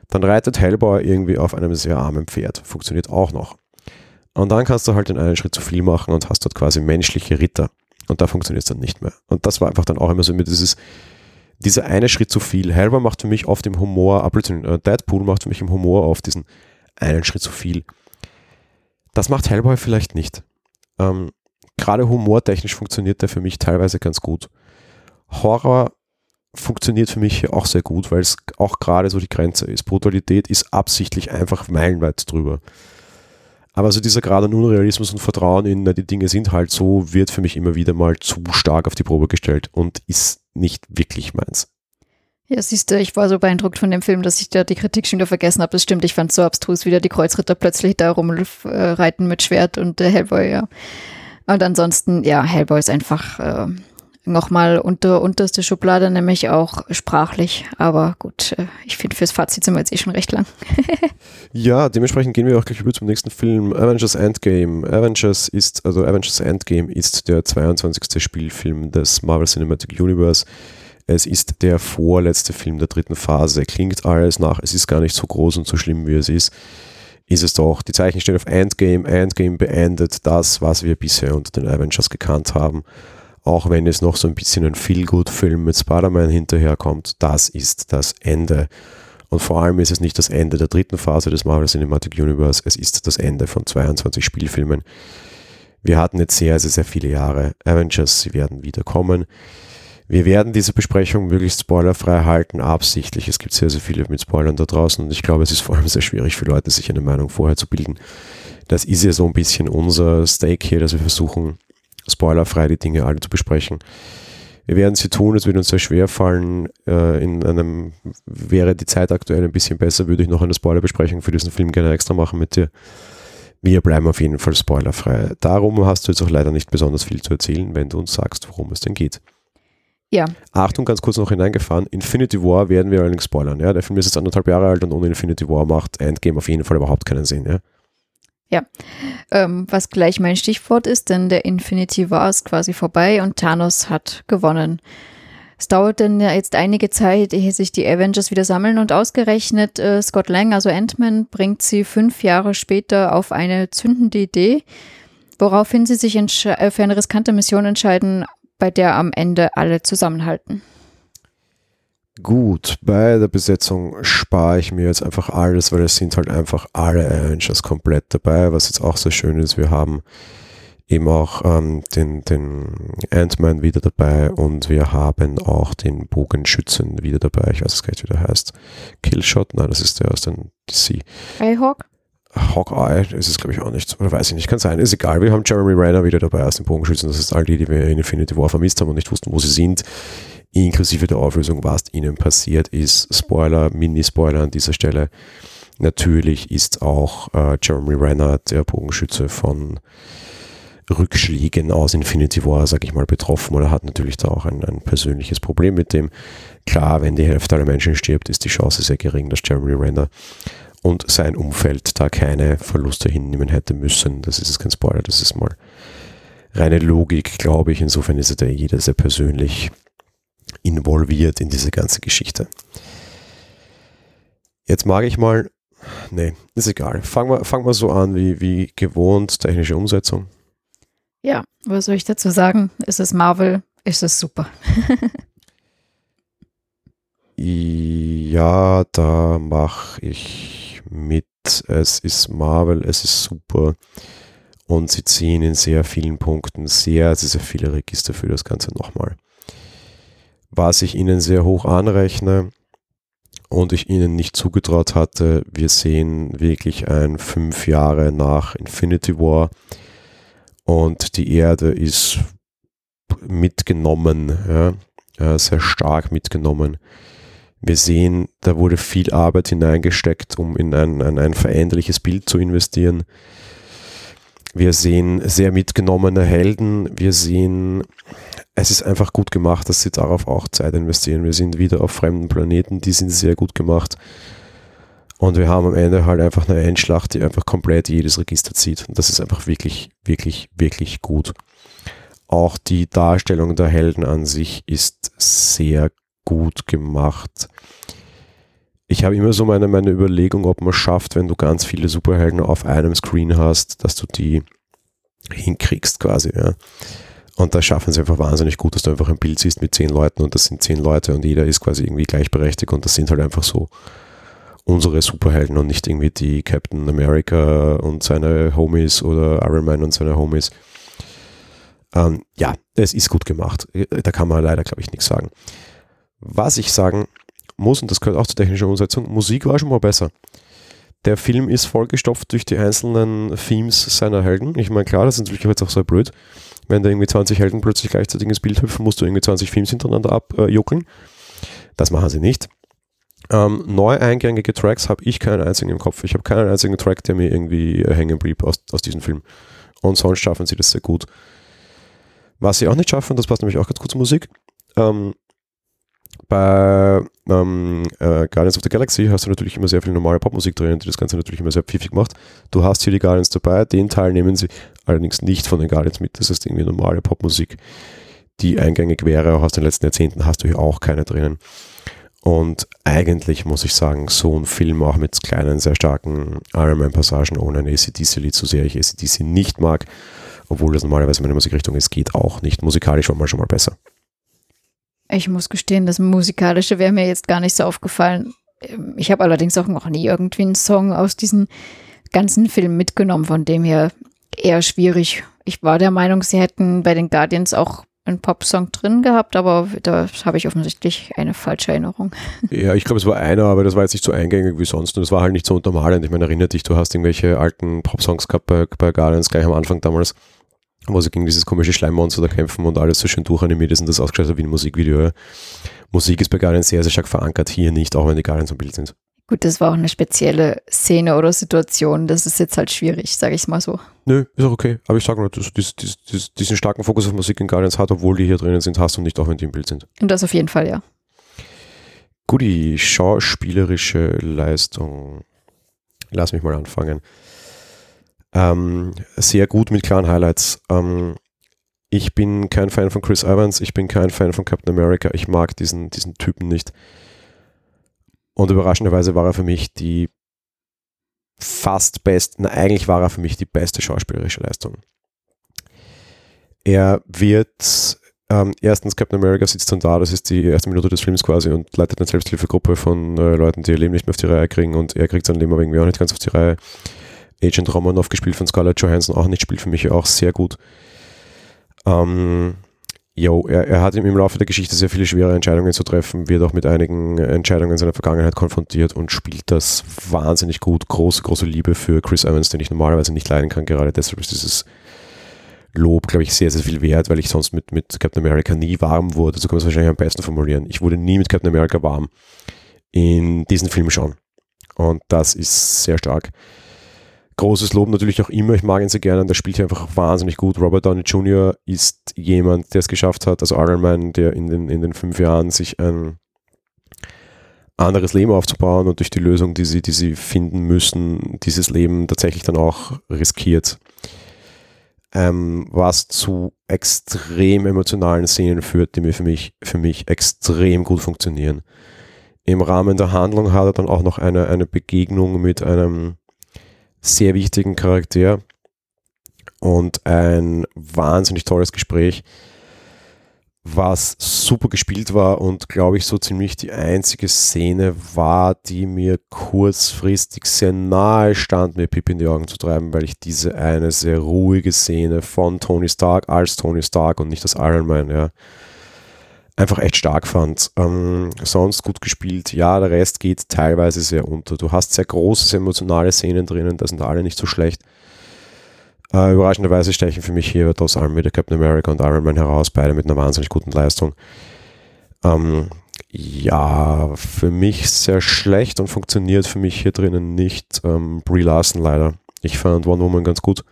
Dann reitet Hellboy irgendwie auf einem sehr armen Pferd. Funktioniert auch noch. Und dann kannst du halt den einen Schritt zu viel machen und hast dort quasi menschliche Ritter. Und da funktioniert es dann nicht mehr. Und das war einfach dann auch immer so mit dieses, dieser eine Schritt zu viel. Hellboy macht für mich oft im Humor, äh, Deadpool macht für mich im Humor auf diesen einen Schritt zu viel. Das macht Hellboy vielleicht nicht. Ähm, Gerade humortechnisch funktioniert der für mich teilweise ganz gut. Horror funktioniert für mich auch sehr gut, weil es auch gerade so die Grenze ist. Brutalität ist absichtlich einfach meilenweit drüber. Aber so dieser gerade Unrealismus und Vertrauen in, na, die Dinge sind halt so, wird für mich immer wieder mal zu stark auf die Probe gestellt und ist nicht wirklich meins.
Ja, siehst du, ich war so beeindruckt von dem Film, dass ich da die Kritik schon wieder vergessen habe. Das stimmt, ich fand es so abstrus, wie da die Kreuzritter plötzlich da rumreiten mit Schwert und der Hellboy, ja. Und ansonsten, ja, Hellboy ist einfach äh, nochmal unter unterste Schublade, nämlich auch sprachlich. Aber gut, äh, ich finde, fürs Fazit sind wir jetzt eh schon recht lang. [laughs]
ja, dementsprechend gehen wir auch gleich über zum nächsten Film. Avengers Endgame. Avengers ist, also Avengers Endgame ist der 22. Spielfilm des Marvel Cinematic Universe. Es ist der vorletzte Film der dritten Phase. Klingt alles nach, es ist gar nicht so groß und so schlimm, wie es ist. Ist es doch. Die Zeichen stehen auf Endgame. Endgame beendet das, was wir bisher unter den Avengers gekannt haben auch wenn es noch so ein bisschen ein Feel-Good-Film mit Spider-Man hinterherkommt, das ist das Ende. Und vor allem ist es nicht das Ende der dritten Phase des Marvel Cinematic Universe, es ist das Ende von 22 Spielfilmen. Wir hatten jetzt sehr, sehr, sehr viele Jahre Avengers, sie werden wiederkommen. Wir werden diese Besprechung möglichst spoilerfrei halten, absichtlich. Es gibt sehr, sehr viele mit Spoilern da draußen und ich glaube, es ist vor allem sehr schwierig für Leute, sich eine Meinung vorher zu bilden. Das ist ja so ein bisschen unser Stake hier, dass wir versuchen, spoilerfrei die Dinge alle zu besprechen. Wir werden sie tun, es wird uns sehr schwer fallen. Äh, in einem, wäre die Zeit aktuell ein bisschen besser, würde ich noch eine Spoilerbesprechung für diesen Film gerne extra machen mit dir. Wir bleiben auf jeden Fall spoilerfrei. Darum hast du jetzt auch leider nicht besonders viel zu erzählen, wenn du uns sagst, worum es denn geht.
Ja.
Achtung, ganz kurz noch hineingefahren. Infinity War werden wir allerdings spoilern. Ja? Der Film ist jetzt anderthalb Jahre alt und ohne Infinity War macht Endgame auf jeden Fall überhaupt keinen Sinn. Ja,
ja. Ähm, was gleich mein Stichwort ist, denn der Infinity War ist quasi vorbei und Thanos hat gewonnen. Es dauert dann jetzt einige Zeit, ehe sich die Avengers wieder sammeln und ausgerechnet äh, Scott Lang, also Ant-Man, bringt sie fünf Jahre später auf eine zündende Idee, woraufhin sie sich äh, für eine riskante Mission entscheiden, bei der am Ende alle zusammenhalten.
Gut, bei der Besetzung spare ich mir jetzt einfach alles, weil es sind halt einfach alle Avengers komplett dabei, was jetzt auch sehr schön ist. Wir haben eben auch ähm, den, den Ant-Man wieder dabei und wir haben auch den Bogenschützen wieder dabei. Ich weiß es gar nicht, wie der heißt. Killshot? Nein, das ist der aus den DC.
Hawk?
Hawkeye ist es, glaube ich, auch nicht. Oder weiß ich nicht. Kann sein. Ist egal. Wir haben Jeremy Renner wieder dabei aus den Bogenschützen. Das ist all die, die wir in Infinity War vermisst haben und nicht wussten, wo sie sind. Inklusive der Auflösung, was ihnen passiert ist. Spoiler, Mini-Spoiler an dieser Stelle. Natürlich ist auch äh, Jeremy Renner, der Bogenschütze von Rückschlägen aus Infinity War, sag ich mal, betroffen oder hat natürlich da auch ein, ein persönliches Problem mit dem. Klar, wenn die Hälfte aller Menschen stirbt, ist die Chance sehr gering, dass Jeremy Renner und sein Umfeld da keine Verluste hinnehmen hätte müssen. Das ist kein Spoiler, das ist mal reine Logik, glaube ich. Insofern ist da jeder sehr persönlich involviert in diese ganze Geschichte. Jetzt mag ich mal, nee, ist egal. Fangen wir, fangen wir so an wie, wie gewohnt, technische Umsetzung.
Ja, was soll ich dazu sagen? Ist es Marvel? Ist es super. [laughs]
ja, da mache ich mit. Es ist Marvel, es ist super. Und sie ziehen in sehr vielen Punkten sehr, sehr, sehr viele Register für das Ganze nochmal. Was ich ihnen sehr hoch anrechne und ich ihnen nicht zugetraut hatte, wir sehen wirklich ein fünf Jahre nach Infinity War und die Erde ist mitgenommen, ja, sehr stark mitgenommen. Wir sehen, da wurde viel Arbeit hineingesteckt, um in ein, ein, ein veränderliches Bild zu investieren. Wir sehen sehr mitgenommene Helden. Wir sehen, es ist einfach gut gemacht, dass sie darauf auch Zeit investieren. Wir sind wieder auf fremden Planeten, die sind sehr gut gemacht. Und wir haben am Ende halt einfach eine Endschlacht, die einfach komplett jedes Register zieht. Und das ist einfach wirklich, wirklich, wirklich gut. Auch die Darstellung der Helden an sich ist sehr gut gemacht. Ich habe immer so meine, meine Überlegung, ob man schafft, wenn du ganz viele Superhelden auf einem Screen hast, dass du die hinkriegst quasi. Ja. Und da schaffen sie einfach wahnsinnig gut, dass du einfach ein Bild siehst mit zehn Leuten und das sind zehn Leute und jeder ist quasi irgendwie gleichberechtigt und das sind halt einfach so unsere Superhelden und nicht irgendwie die Captain America und seine Homies oder Iron Man und seine Homies. Ähm, ja, es ist gut gemacht. Da kann man leider, glaube ich, nichts sagen. Was ich sagen muss, und das gehört auch zur technischen Umsetzung, Musik war schon mal besser. Der Film ist vollgestopft durch die einzelnen Themes seiner Helden. Ich meine, klar, das ist natürlich jetzt auch so blöd. Wenn da irgendwie 20 Helden plötzlich gleichzeitig ins Bild hüpfen, musst du irgendwie 20 Themes hintereinander abjuckeln. Das machen sie nicht. Ähm, neu eingängige Tracks habe ich keinen einzigen im Kopf. Ich habe keinen einzigen Track, der mir irgendwie äh, hängen blieb aus, aus diesem Film. Und sonst schaffen sie das sehr gut. Was sie auch nicht schaffen, das passt nämlich auch ganz gut zur Musik. Ähm, bei ähm, äh, Guardians of the Galaxy hast du natürlich immer sehr viel normale Popmusik drin, die das Ganze natürlich immer sehr pfiffig macht. Du hast hier die Guardians dabei, den Teil nehmen sie allerdings nicht von den Guardians mit. Das heißt irgendwie normale Popmusik, die eingängig wäre, auch aus den letzten Jahrzehnten hast du hier auch keine drinnen. Und eigentlich muss ich sagen, so ein Film auch mit kleinen, sehr starken Iron Man-Passagen ohne ein ACDC-Lied, so sehr ich ACDC nicht mag, obwohl das normalerweise meine Musikrichtung ist, geht auch nicht. Musikalisch war mal schon mal besser.
Ich muss gestehen, das Musikalische wäre mir jetzt gar nicht so aufgefallen. Ich habe allerdings auch noch nie irgendwie einen Song aus diesem ganzen Film mitgenommen, von dem her eher schwierig. Ich war der Meinung, sie hätten bei den Guardians auch einen Popsong drin gehabt, aber da habe ich offensichtlich eine falsche Erinnerung. [laughs]
Ja, ich glaube, es war einer, aber das war jetzt nicht so eingängig wie sonst und es war halt nicht so untermalend. Ich meine, erinnere dich, du hast irgendwelche alten Popsongs gehabt bei, bei Guardians gleich am Anfang damals, wo sie gegen dieses komische Schleimmonster da kämpfen und alles so schön durchanimiert ist und das ausgeschaut wie ein Musikvideo. Musik ist bei Guardians sehr, sehr stark verankert, hier nicht, auch wenn die Guardians im Bild sind.
Gut, das war auch eine spezielle Szene oder Situation. Das ist jetzt halt schwierig, sage ich mal so.
Nö, ist auch okay. Aber ich sage nur, dass dies, diesen starken Fokus auf Musik in Guardians hat, obwohl die hier drinnen sind, hast du nicht, auch wenn die im Bild sind.
Und das auf jeden Fall, ja.
Gut, die schauspielerische Leistung. Lass mich mal anfangen. Ähm, sehr gut mit klaren Highlights. Ähm, ich bin kein Fan von Chris Evans, ich bin kein Fan von Captain America. Ich mag diesen, diesen Typen nicht. Und überraschenderweise war er für mich die fast best, na eigentlich war er für mich die beste schauspielerische Leistung. Er wird ähm, erstens Captain America sitzt dann da, das ist die erste Minute des Films quasi und leitet eine Selbsthilfegruppe von äh, Leuten, die ihr Leben nicht mehr auf die Reihe kriegen und er kriegt sein Leben aber irgendwie auch nicht ganz auf die Reihe. Agent Romanoff gespielt von Scarlett Johansson auch nicht, spielt für mich auch sehr gut. Ähm, Jo, er, er hat im Laufe der Geschichte sehr viele schwere Entscheidungen zu treffen, wird auch mit einigen Entscheidungen seiner Vergangenheit konfrontiert und spielt das wahnsinnig gut. Große, große Liebe für Chris Evans, den ich normalerweise nicht leiden kann. Gerade deshalb ist dieses Lob, glaube ich, sehr, sehr viel wert, weil ich sonst mit, mit Captain America nie warm wurde. So kann man es wahrscheinlich am besten formulieren. Ich wurde nie mit Captain America warm. In diesem Film schon. Und das ist sehr stark großes Lob natürlich auch immer. Ich mag ihn sehr gerne. Der spielt hier einfach wahnsinnig gut. Robert Downey Jr. ist jemand, der es geschafft hat, also Iron Man, der in den, in den fünf Jahren sich ein anderes Leben aufzubauen und durch die Lösung, die sie, die sie finden müssen, dieses Leben tatsächlich dann auch riskiert. Ähm, was zu extrem emotionalen Szenen führt, die mir für mich, für mich extrem gut funktionieren. Im Rahmen der Handlung hat er dann auch noch eine, eine Begegnung mit einem sehr wichtigen Charakter und ein wahnsinnig tolles Gespräch, was super gespielt war und glaube ich so ziemlich die einzige Szene war, die mir kurzfristig sehr nahe stand, mir Pip in die Augen zu treiben, weil ich diese eine sehr ruhige Szene von Tony Stark als Tony Stark und nicht als Iron Man, ja, einfach echt stark fand. Ähm, sonst gut gespielt. Ja, der Rest geht teilweise sehr unter. Du hast sehr große emotionale Szenen drinnen, da sind alle nicht so schlecht. Äh, überraschenderweise stechen für mich hier aus allem wieder Captain America und Iron Man heraus, beide mit einer wahnsinnig guten Leistung. Ähm, ja, für mich sehr schlecht und funktioniert für mich hier drinnen nicht. Ähm, Brie Larson leider. Ich fand Wonder Woman ganz gut.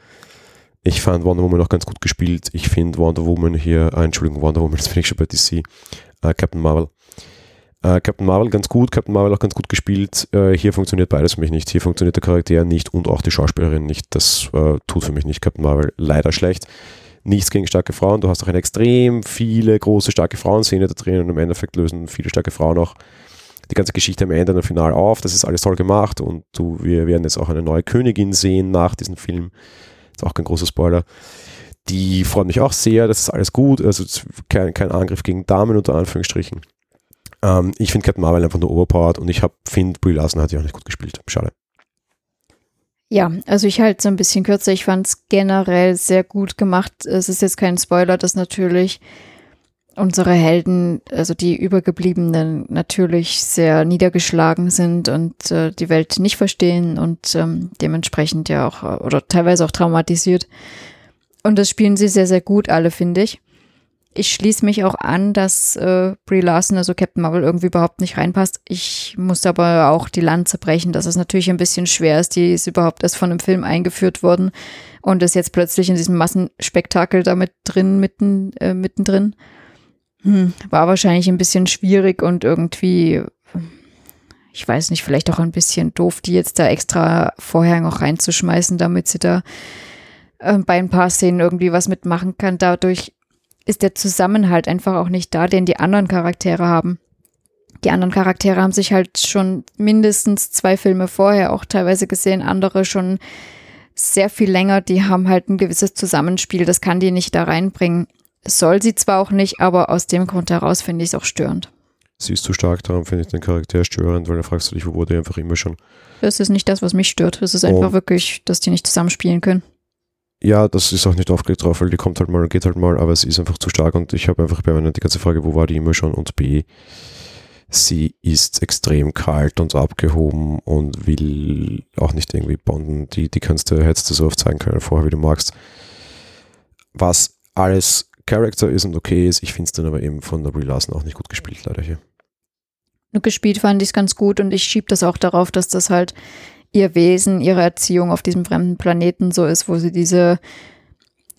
Ich fand Wonder Woman auch ganz gut gespielt. Ich finde Wonder Woman hier, äh, Entschuldigung, Wonder Woman, [laughs] das bin ich schon bei DC, äh, Captain Marvel. Äh, Captain Marvel ganz gut, Captain Marvel auch ganz gut gespielt. Äh, hier funktioniert beides für mich nicht. Hier funktioniert der Charakter nicht und auch die Schauspielerin nicht. Das äh, tut für mich nicht Captain Marvel leider schlecht. Nichts gegen starke Frauen. Du hast auch eine extrem viele große starke Frauenszene da drin und im Endeffekt lösen viele starke Frauen auch die ganze Geschichte am Ende und Final auf. Das ist alles toll gemacht und du, wir werden jetzt auch eine neue Königin sehen nach diesem Film. Ist auch kein großer Spoiler. Die freut mich auch sehr, das ist alles gut. Also kein, kein Angriff gegen Damen unter Anführungsstrichen. Ähm, ich finde Captain Marvel einfach nur overpowered und ich finde, Brie Larson hat ja auch nicht gut gespielt. Schade.
Ja, also ich halte es ein bisschen kürzer. Ich fand es generell sehr gut gemacht. Es ist jetzt kein Spoiler, dass natürlich unsere Helden, also die Übergebliebenen, natürlich sehr niedergeschlagen sind und äh, die Welt nicht verstehen und ähm, dementsprechend ja auch äh, oder teilweise auch traumatisiert. Und das spielen sie sehr, sehr gut, alle, finde ich. Ich schließe mich auch an, dass äh, Brie Larson, also Captain Marvel, irgendwie überhaupt nicht reinpasst. Ich muss aber auch die Lanze brechen, dass es natürlich ein bisschen schwer ist. Die ist überhaupt erst von einem Film eingeführt worden und ist jetzt plötzlich in diesem Massenspektakel damit drin, mitten, äh, mittendrin. Hm, war wahrscheinlich ein bisschen schwierig und irgendwie, ich weiß nicht, vielleicht auch ein bisschen doof, die jetzt da extra vorher noch reinzuschmeißen, damit sie da äh, bei ein paar Szenen irgendwie was mitmachen kann. Dadurch ist der Zusammenhalt einfach auch nicht da, den die anderen Charaktere haben. Die anderen Charaktere haben sich halt schon mindestens zwei Filme vorher auch teilweise gesehen, andere schon sehr viel länger. Die haben halt ein gewisses Zusammenspiel, das kann die nicht da reinbringen. Soll sie zwar auch nicht, aber aus dem Grund heraus finde ich es auch störend.
Sie ist zu stark, darum finde ich den Charakter störend, weil da fragst du dich, wo wurde einfach immer schon.
Das ist nicht das, was mich stört. Es ist einfach oh. wirklich, dass die nicht zusammenspielen können.
ja, das ist auch nicht aufgelegt drauf, weil die kommt halt mal und geht halt mal, aber es ist einfach zu stark und ich habe einfach bei meiner die ganze Frage, wo war die immer schon und B, sie ist extrem kalt und abgehoben und will auch nicht irgendwie bonden. Die, die kannst du, hättest du so oft zeigen können vorher, wie du magst. Was alles Character ist und okay ist, ich finde es dann aber eben von Brie Larson auch nicht gut gespielt, leider hier.
Gespielt fand ich es ganz gut und ich schiebe das auch darauf, dass das halt ihr Wesen, ihre Erziehung auf diesem fremden Planeten so ist, wo sie diese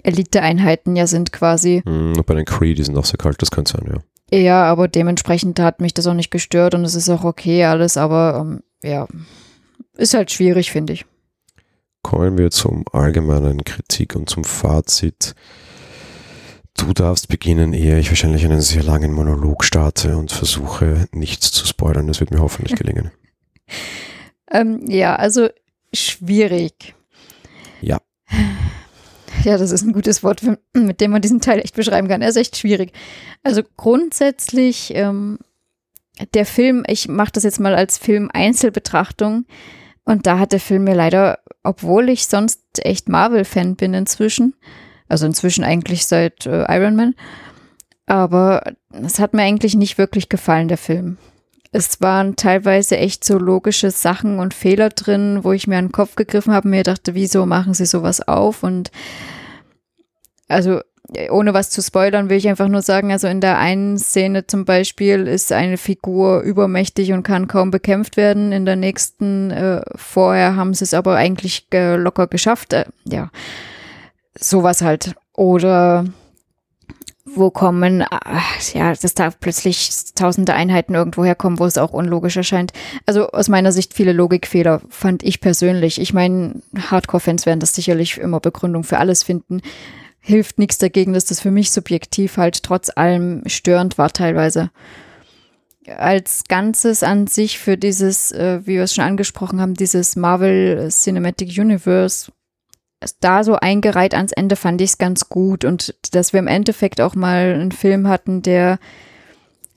Eliteeinheiten ja sind quasi.
Mm, bei den Cree, die sind auch sehr kalt, das könnte sein, ja.
Ja, aber dementsprechend hat mich das auch nicht gestört und es ist auch okay alles, aber ähm, ja, ist halt schwierig, finde ich.
Kommen wir zum allgemeinen Kritik und zum Fazit. Du darfst beginnen, ehe ich wahrscheinlich einen sehr langen Monolog starte und versuche, nichts zu spoilern. Das wird mir hoffentlich [laughs] gelingen.
Ähm, ja, also schwierig.
Ja.
Ja, das ist ein gutes Wort, [clears throat] mit dem man diesen Teil echt beschreiben kann. Er ist echt schwierig. Also grundsätzlich, ähm, der Film, ich mache das jetzt mal als Film-Einzelbetrachtung. Und da hat der Film mir leider, obwohl ich sonst echt Marvel-Fan bin inzwischen, also inzwischen eigentlich seit äh, Iron Man, aber es hat mir eigentlich nicht wirklich gefallen, der Film es waren teilweise echt so logische Sachen und Fehler drin, wo ich mir an den Kopf gegriffen habe und mir dachte, wieso machen sie sowas auf? Und also ohne was zu spoilern, will ich einfach nur sagen, also in der einen Szene zum Beispiel ist eine Figur übermächtig und kann kaum bekämpft werden. In der nächsten, äh, vorher haben sie es aber eigentlich äh, locker geschafft. Äh, ja, sowas halt. Oder wo kommen, ja, dass da plötzlich tausende Einheiten irgendwo herkommen, wo es auch unlogisch erscheint. Also aus meiner Sicht viele Logikfehler fand ich persönlich. Ich meine, Hardcore-Fans werden das sicherlich immer Begründung für alles finden. Hilft nichts dagegen, dass das für mich subjektiv halt trotz allem störend war teilweise. Als Ganzes an sich für dieses, äh, wie wir es schon angesprochen haben, dieses Marvel Cinematic Universe da so eingereiht ans Ende fand ich es ganz gut und dass wir im Endeffekt auch mal einen Film hatten, der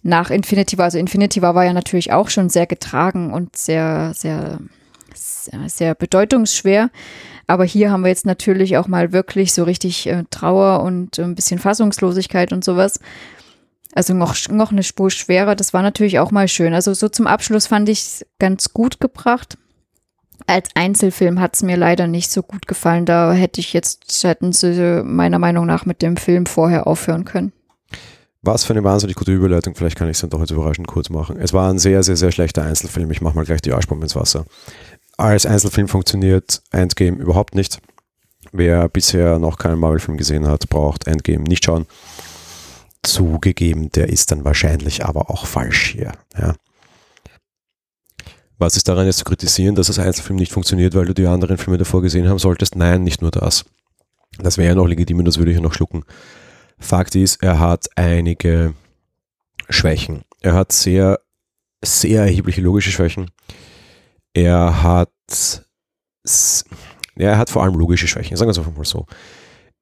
nach Infinity war, also Infinity war, war ja natürlich auch schon sehr getragen und sehr, sehr, sehr, sehr bedeutungsschwer. Aber hier haben wir jetzt natürlich auch mal wirklich so richtig äh, Trauer und ein bisschen Fassungslosigkeit und sowas. Also noch, noch eine Spur schwerer. Das war natürlich auch mal schön. Also so zum Abschluss fand ich es ganz gut gebracht als Einzelfilm hat es mir leider nicht so gut gefallen. Da hätte ich jetzt, hätten sie meiner Meinung nach mit dem Film vorher aufhören können.
Was für eine wahnsinnig gute Überleitung, vielleicht kann ich es dann doch jetzt überraschend kurz machen. Es war ein sehr, sehr, sehr schlechter Einzelfilm. Ich mache mal gleich die Arschbombe ins Wasser. Als Einzelfilm funktioniert Endgame überhaupt nicht. Wer bisher noch keinen Marvel-Film gesehen hat, braucht Endgame nicht schauen. Zugegeben, der ist dann wahrscheinlich aber auch falsch hier. Ja. Was ist daran jetzt zu kritisieren, dass das Einzelfilm nicht funktioniert, weil du die anderen Filme davor gesehen haben solltest? Nein, nicht nur das. Das wäre ja noch legitim und das würde ich ja noch schlucken. Fakt ist, er hat einige Schwächen. Er hat sehr, sehr erhebliche logische Schwächen. Er hat, ja, er hat vor allem logische Schwächen, sagen wir es einfach mal so.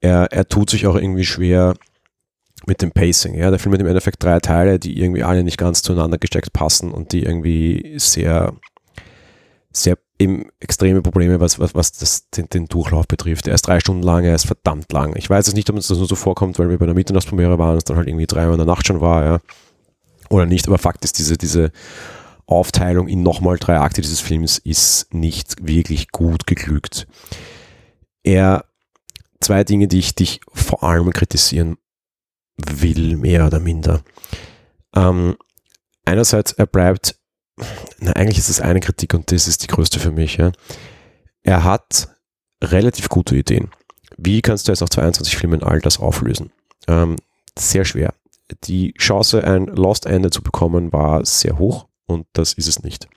Er, er tut sich auch irgendwie schwer mit dem Pacing. Ja, der Film hat im Endeffekt drei Teile, die irgendwie alle nicht ganz zueinander gesteckt passen und die irgendwie sehr, sehr eben extreme Probleme, was, was, was das, den, den Durchlauf betrifft. Er ist drei Stunden lang, er ist verdammt lang. Ich weiß jetzt nicht, ob uns das nur so vorkommt, weil wir bei der Mitternachtspremiere waren und es dann halt irgendwie drei Uhr in der Nacht schon war, ja. Oder nicht, aber Fakt ist, diese, diese Aufteilung in nochmal drei Akte dieses Films ist nicht wirklich gut geglückt. Er, zwei Dinge, die ich dich vor allem kritisieren will, mehr oder minder. Ähm, einerseits, er bleibt, na, eigentlich ist es eine Kritik und das ist die größte für mich. Ja. Er hat relativ gute Ideen. Wie kannst du jetzt nach 22 Filmen all das auflösen? Ähm, sehr schwer. Die Chance, ein Lost Ende zu bekommen, war sehr hoch und das ist es nicht.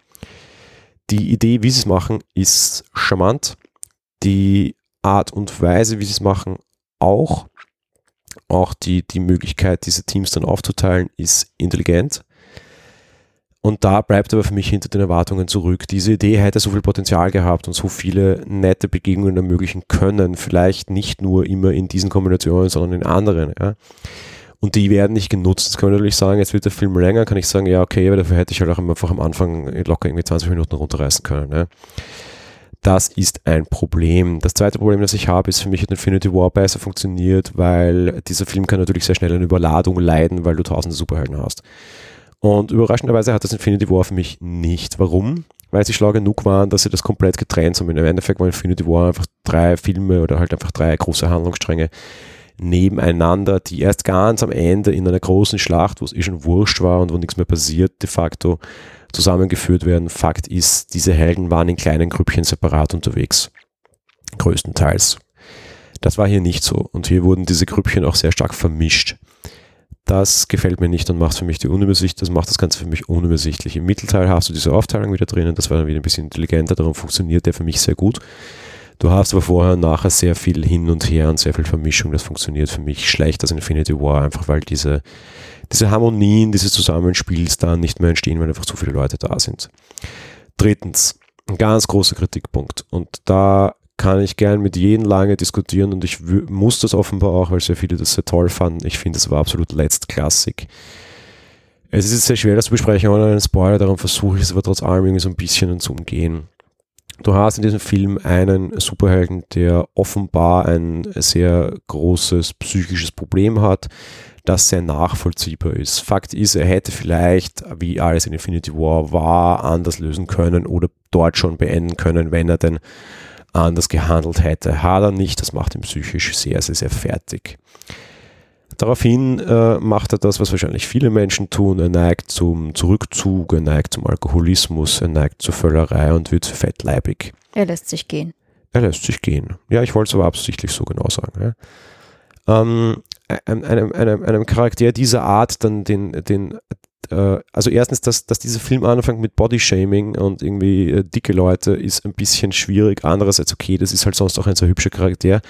Die Idee, wie sie es machen, ist charmant. Die Art und Weise, wie sie es machen, auch auch die, die Möglichkeit, diese Teams dann aufzuteilen, ist intelligent. Und da bleibt aber für mich hinter den Erwartungen zurück. Diese Idee hätte so viel Potenzial gehabt und so viele nette Begegnungen ermöglichen können. Vielleicht nicht nur immer in diesen Kombinationen, sondern in anderen. Ja. Und die werden nicht genutzt. Jetzt kann man natürlich sagen, jetzt wird der Film länger, kann ich sagen, ja, okay, aber dafür hätte ich halt auch einfach am Anfang locker irgendwie 20 Minuten runterreißen können. Ja. Das ist ein Problem. Das zweite Problem, das ich habe, ist für mich hat Infinity War besser funktioniert, weil dieser Film kann natürlich sehr schnell eine Überladung leiden, weil du tausende Superhelden hast. Und überraschenderweise hat das Infinity War für mich nicht. Warum? Weil sie schlau genug waren, dass sie das komplett getrennt haben. Im Endeffekt war Infinity War einfach drei Filme oder halt einfach drei große Handlungsstränge nebeneinander, die erst ganz am Ende in einer großen Schlacht, wo es eh schon wurscht war und wo nichts mehr passiert, de facto zusammengeführt werden. Fakt ist, diese Helden waren in kleinen Grüppchen separat unterwegs. Größtenteils. Das war hier nicht so. Und hier wurden diese Grüppchen auch sehr stark vermischt. Das gefällt mir nicht und macht für mich die Unübersicht, das macht das Ganze für mich unübersichtlich. Im Mittelteil hast du diese Aufteilung wieder drinnen, das war dann wieder ein bisschen intelligenter, darum funktioniert der für mich sehr gut. Du hast aber vorher und nachher sehr viel hin und her und sehr viel Vermischung. Das funktioniert für mich schlecht als Infinity War, einfach weil diese, diese Harmonien dieses Zusammenspiels dann nicht mehr entstehen, weil einfach zu viele Leute da sind. Drittens, ein ganz großer Kritikpunkt. Und da kann ich gern mit jedem lange diskutieren und ich muss das offenbar auch, weil sehr viele das sehr toll fanden. Ich finde, es war absolut letztklassig. Es ist sehr schwer, das zu besprechen ohne einen Spoiler, darum versuche ich es aber trotz allem irgendwie so ein bisschen zu umgehen. Du hast in diesem Film einen Superhelden, der offenbar ein sehr großes psychisches Problem hat, das sehr nachvollziehbar ist. Fakt ist, er hätte vielleicht, wie alles in Infinity War war, anders lösen können oder dort schon beenden können, wenn er denn anders gehandelt hätte. Hat er nicht, das macht ihn psychisch sehr, sehr, sehr fertig. Daraufhin äh, macht er das, was wahrscheinlich viele Menschen tun. Er neigt zum Zurückzug, er neigt zum Alkoholismus, er neigt zur Völlerei und wird fettleibig.
Er lässt sich gehen.
Er lässt sich gehen. Ja, ich wollte es aber absichtlich so genau sagen. Ja. Ähm, einem, einem, einem Charakter dieser Art dann den, den äh, also erstens, dass, dass dieser Film anfängt mit Bodyshaming und irgendwie äh, dicke Leute ist ein bisschen schwierig. Andererseits, okay, das ist halt sonst auch ein sehr hübscher Charakter.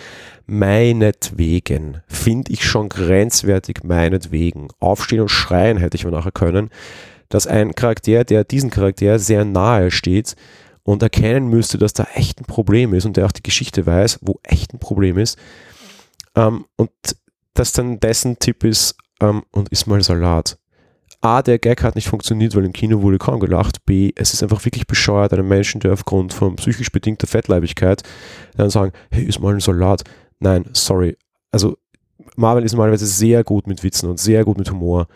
Meinetwegen finde ich schon grenzwertig, meinetwegen. Aufstehen und schreien hätte ich mir nachher können, dass ein Charakter, der diesen Charakter sehr nahe steht und erkennen müsste, dass da echt ein Problem ist und der auch die Geschichte weiß, wo echt ein Problem ist. Ähm, und dass dann dessen Tipp ist, ähm, und isst mal Salat. A, der Gag hat nicht funktioniert, weil im Kino wurde kaum gelacht. B, es ist einfach wirklich bescheuert, einem Menschen, der aufgrund von psychisch bedingter Fettleibigkeit dann sagen, hey, ist mal ein Salat. Nein, sorry. Also Marvel ist normalerweise sehr gut mit Witzen und sehr gut mit Humor.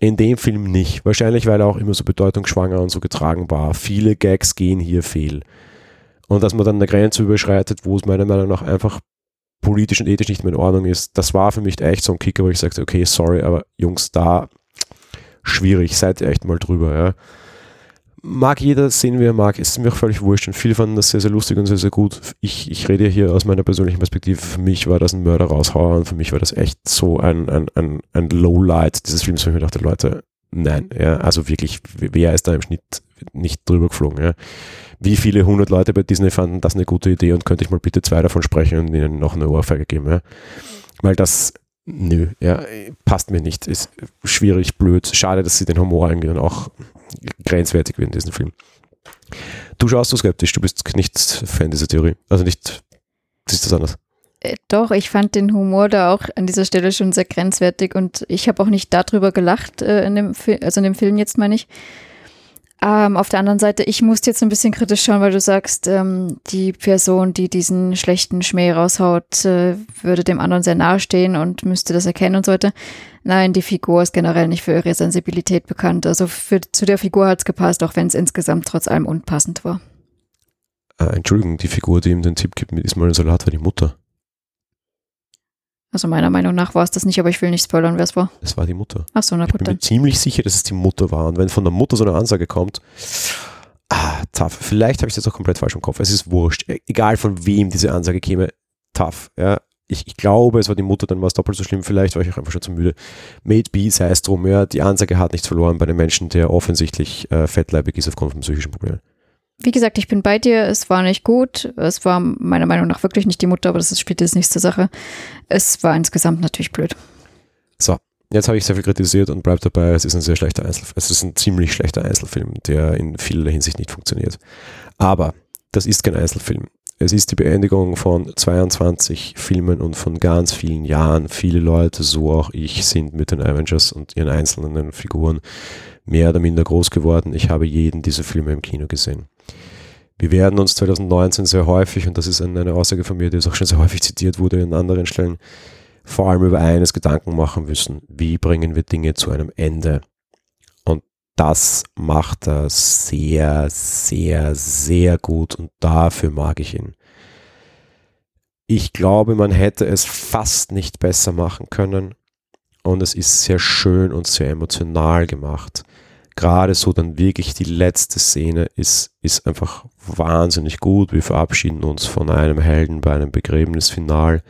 In dem Film nicht. Wahrscheinlich, weil er auch immer so bedeutungsschwanger und so getragen war. Viele Gags gehen hier fehl. Und dass man dann eine Grenze überschreitet, wo es meiner Meinung nach einfach politisch und ethisch nicht mehr in Ordnung ist, das war für mich echt so ein Kicker, wo ich sagte, okay, sorry, aber Jungs, da schwierig, seid ihr echt mal drüber. Ja. Mag jeder sehen, wie er mag, ist mir auch völlig wurscht und viele fanden das sehr, sehr lustig und sehr, sehr gut. Ich, ich rede hier aus meiner persönlichen Perspektive. Für mich war das ein Mörder-Raushauer und für mich war das echt so ein, ein, ein, ein Lowlight dieses Films, wo ich mir dachte, Leute, nein, ja, also wirklich, wer ist da im Schnitt nicht drüber geflogen? Ja. Wie viele hundert Leute bei Disney fanden das eine gute Idee und könnte ich mal bitte zwei davon sprechen und ihnen noch eine Ohrfeige geben? Ja. Weil das nö, ja, passt mir nicht. Ist schwierig, blöd. Schade, dass sie den Humor irgendwie dann auch grenzwertig wird in diesem Film. Du schaust so skeptisch, du bist nicht Fan dieser Theorie. Also nicht, siehst du das anders?
Äh, doch, ich fand den Humor da auch an dieser Stelle schon sehr grenzwertig und ich habe auch nicht darüber gelacht, äh, in dem also in dem Film jetzt meine ich, ähm, auf der anderen Seite, ich musste jetzt ein bisschen kritisch schauen, weil du sagst, ähm, die Person, die diesen schlechten Schmäh raushaut, äh, würde dem anderen sehr nahe stehen und müsste das erkennen und so weiter. Nein, die Figur ist generell nicht für ihre Sensibilität bekannt. Also für, zu der Figur hat es gepasst, auch wenn es insgesamt trotz allem unpassend war.
Äh, Entschuldigung, die Figur, die ihm den Tipp gibt mit Ismail Salat, war die Mutter.
Also meiner Meinung nach war es das nicht, aber ich will nicht spoilern, wer es war.
Es war die Mutter.
Ach so, na gut.
Ich bin mir ziemlich sicher, dass es die Mutter war. Und wenn von der Mutter so eine Ansage kommt, ah, tough. Vielleicht habe ich das auch komplett falsch im Kopf. Es ist wurscht. E, egal von wem diese Ansage käme, tough. Ja. Ich, ich glaube, es war die Mutter, dann war es doppelt so schlimm. Vielleicht war ich auch einfach schon zu müde. Made be, sei es drum. Ja, die Ansage hat nichts verloren bei einem Menschen, der offensichtlich äh, fettleibig ist aufgrund von psychischen Problemen
wie gesagt, ich bin bei dir. Es war nicht gut. Es war meiner Meinung nach wirklich nicht die Mutter, aber das spielt jetzt nichts zur Sache. Es war insgesamt natürlich blöd.
So, jetzt habe ich sehr viel kritisiert und bleibe dabei. Es ist ein sehr schlechter Einzelfilm. Es ist ein ziemlich schlechter Einzelfilm, der in vieler Hinsicht nicht funktioniert. Aber das ist kein Einzelfilm. Es ist die Beendigung von 22 Filmen und von ganz vielen Jahren. Viele Leute, so auch ich, sind mit den Avengers und ihren einzelnen Figuren mehr oder minder groß geworden. Ich habe jeden dieser Filme im Kino gesehen. Wir werden uns 2019 sehr häufig, und das ist eine Aussage von mir, die auch schon sehr häufig zitiert wurde in anderen Stellen, vor allem über eines Gedanken machen müssen. Wie bringen wir Dinge zu einem Ende? Das macht er sehr, sehr, sehr gut und dafür mag ich ihn. Ich glaube, man hätte es fast nicht besser machen können und es ist sehr schön und sehr emotional gemacht. Gerade so dann wirklich die letzte Szene ist, ist einfach wahnsinnig gut. Wir verabschieden uns von einem Helden bei einem Begräbnisfinal.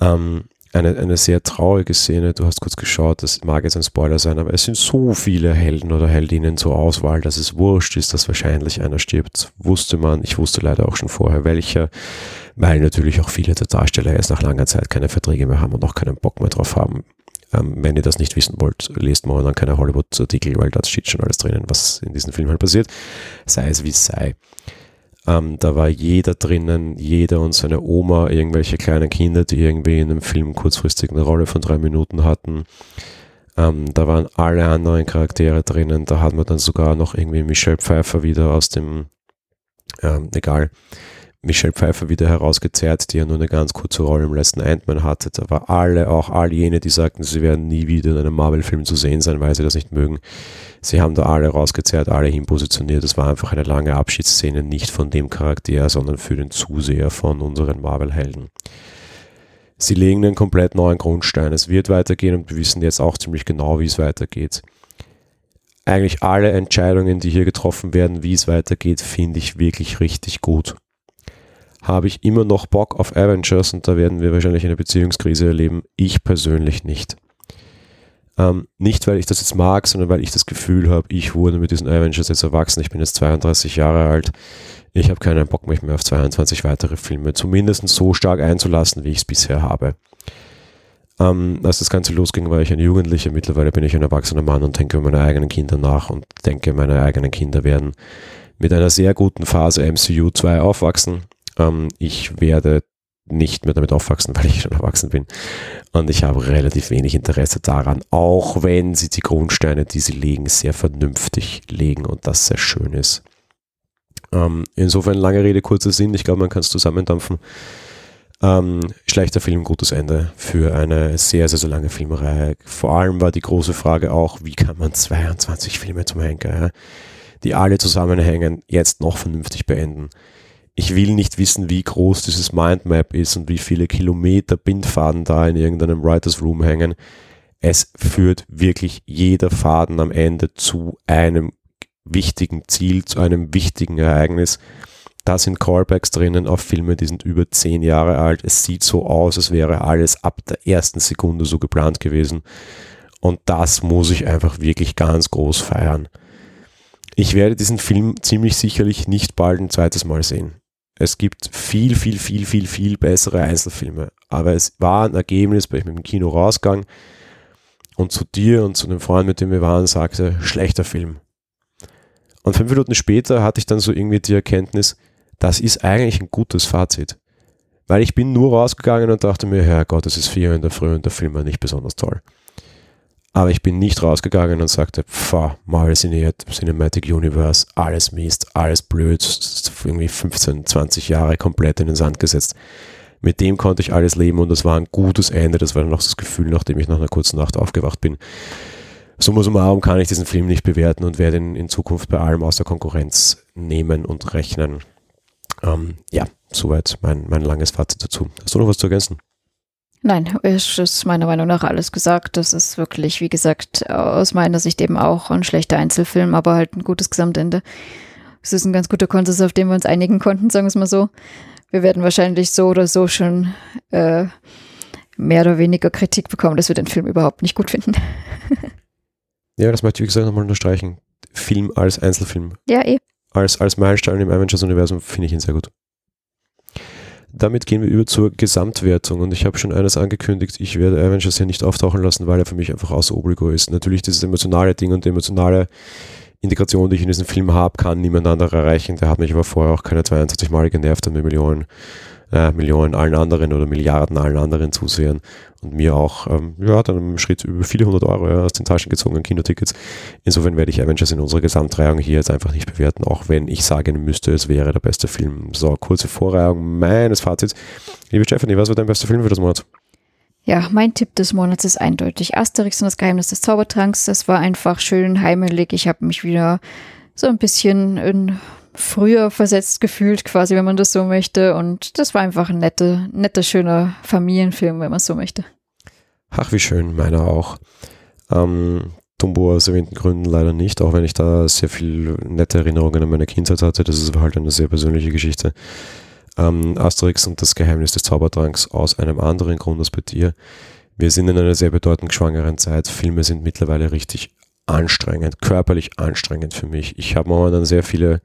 Ähm, eine, eine sehr traurige Szene. Du hast kurz geschaut, das mag jetzt ein Spoiler sein, aber es sind so viele Helden oder Heldinnen zur Auswahl, dass es wurscht ist, dass wahrscheinlich einer stirbt. Wusste man. Ich wusste leider auch schon vorher welcher, weil natürlich auch viele der Darsteller erst nach langer Zeit keine Verträge mehr haben und auch keinen Bock mehr drauf haben. Ähm, wenn ihr das nicht wissen wollt, lest dann keine Hollywood-Artikel, weil da steht schon alles drinnen, was in diesem Film halt passiert. Sei es wie es sei. Ähm, da war jeder drinnen, jeder und seine Oma, irgendwelche kleinen Kinder, die irgendwie in einem Film kurzfristig eine Rolle von drei Minuten hatten. Ähm, da waren alle anderen Charaktere drinnen. Da hat man dann sogar noch irgendwie Michelle Pfeiffer wieder aus dem, ähm, egal, Michelle Pfeiffer wieder herausgezerrt, die ja nur eine ganz kurze Rolle im letzten Ant-Man hatte. War alle, auch all jene, die sagten, sie werden nie wieder in einem Marvel-Film zu sehen sein, weil sie das nicht mögen. Sie haben da alle rausgezerrt, alle hinpositioniert. Das war einfach eine lange Abschiedsszene, nicht von dem Charakter, sondern für den Zuseher von unseren Marvel-Helden. Sie legen einen komplett neuen Grundstein. Es wird weitergehen und wir wissen jetzt auch ziemlich genau, wie es weitergeht eigentlich alle Entscheidungen, die hier getroffen werden, wie es weitergeht, finde ich wirklich richtig gut habe ich immer noch Bock auf Avengers und da werden wir wahrscheinlich eine Beziehungskrise erleben. Ich persönlich nicht. Ähm, nicht, weil ich das jetzt mag, sondern weil ich das Gefühl habe, ich wurde mit diesen Avengers jetzt erwachsen. Ich bin jetzt 32 Jahre alt. Ich habe keinen Bock, mich mehr auf 22 weitere Filme zumindest so stark einzulassen, wie ich es bisher habe. Ähm, als das Ganze losging, war ich ein Jugendlicher. Mittlerweile bin ich ein erwachsener Mann und denke über meine eigenen Kinder nach und denke, meine eigenen Kinder werden mit einer sehr guten Phase MCU 2 aufwachsen ähm, ich werde nicht mehr damit aufwachsen, [laughs] weil ich schon erwachsen bin. Und ich habe relativ wenig Interesse daran, auch wenn sie die Grundsteine, die sie legen, sehr vernünftig legen und das sehr schön ist. Ähm, insofern lange Rede, kurzer Sinn. Ich glaube, man kann es zusammendampfen. Ähm, schlechter Film, gutes Ende für eine sehr, sehr, sehr lange Filmreihe. Vor allem war die große Frage auch, wie kann man 22 Filme zum Henker, die alle zusammenhängen, jetzt noch vernünftig beenden ich will nicht wissen, wie groß dieses Mindmap ist und wie viele Kilometer Bindfaden da in irgendeinem Writers Room hängen. Es führt wirklich jeder Faden am Ende zu einem wichtigen Ziel, zu einem wichtigen Ereignis. Da sind Callbacks drinnen auf Filme, die sind über zehn Jahre alt. Es sieht so aus, als wäre alles ab der ersten Sekunde so geplant gewesen. Und das muss ich einfach wirklich ganz groß feiern. Ich werde diesen Film ziemlich sicherlich nicht bald ein zweites Mal sehen. Es gibt viel, viel, viel, viel, viel bessere Einzelfilme. Aber es war ein Ergebnis, weil ich mit dem Kino rausgegangen und zu dir und zu dem Freund, mit dem wir waren, sagte, schlechter Film. Und fünf Minuten später hatte ich dann so irgendwie die Erkenntnis, das ist eigentlich ein gutes Fazit. Weil ich bin nur rausgegangen und dachte mir, Herrgott, es ist vier in der Früh und der Film war nicht besonders toll. Aber ich bin nicht rausgegangen und sagte, pfah, Marvel Cinematic Universe, alles Mist, alles blöd, irgendwie 15, 20 Jahre komplett in den Sand gesetzt. Mit dem konnte ich alles leben und das war ein gutes Ende. Das war dann noch das Gefühl, nachdem ich nach einer kurzen Nacht aufgewacht bin. Summa summarum kann ich diesen Film nicht bewerten und werde ihn in Zukunft bei allem außer Konkurrenz nehmen und rechnen. Ähm, ja, soweit mein, mein langes Fazit dazu. Hast du noch was zu ergänzen?
Nein, es ist meiner Meinung nach alles gesagt. Das ist wirklich, wie gesagt, aus meiner Sicht eben auch ein schlechter Einzelfilm, aber halt ein gutes Gesamtende. Es ist ein ganz guter Konsens, auf den wir uns einigen konnten, sagen wir es mal so. Wir werden wahrscheinlich so oder so schon äh, mehr oder weniger Kritik bekommen, dass wir den Film überhaupt nicht gut finden. [laughs]
ja, das möchte ich, wie gesagt, nochmal unterstreichen. Film als Einzelfilm.
Ja, eh.
Als, als Meilenstein im Avengers-Universum finde ich ihn sehr gut. Damit gehen wir über zur Gesamtwertung und ich habe schon eines angekündigt, ich werde Avengers hier nicht auftauchen lassen, weil er für mich einfach außer Obligo ist. Natürlich dieses emotionale Ding und die emotionale Integration, die ich in diesem Film habe, kann niemand anderer erreichen. Der hat mich aber vorher auch keine 22 Mal genervt und mir Millionen äh, Millionen allen anderen oder Milliarden allen anderen Zusehern und mir auch, ähm, ja, dann im Schritt über viele hundert Euro ja, aus den Taschen gezogen an Kinotickets. Insofern werde ich Avengers in unserer Gesamtreihung hier jetzt einfach nicht bewerten, auch wenn ich sagen müsste, es wäre der beste Film. So, kurze Vorreihung meines Fazits. Liebe Stephanie, was war dein bester Film für das Monat?
Ja, mein Tipp des Monats ist eindeutig Asterix und das Geheimnis des Zaubertranks. Das war einfach schön heimelig. Ich habe mich wieder so ein bisschen in früher versetzt gefühlt, quasi, wenn man das so möchte. Und das war einfach ein netter, netter, schöner Familienfilm, wenn man es so möchte.
Ach, wie schön, meiner auch. Ähm, Dumbo aus erwähnten Gründen leider nicht, auch wenn ich da sehr viel nette Erinnerungen an meine Kindheit hatte. Das ist halt eine sehr persönliche Geschichte ähm, Asterix und das Geheimnis des Zaubertranks aus einem anderen Grund als bei dir. Wir sind in einer sehr bedeutend schwangeren Zeit. Filme sind mittlerweile richtig anstrengend, körperlich anstrengend für mich. Ich habe momentan sehr viele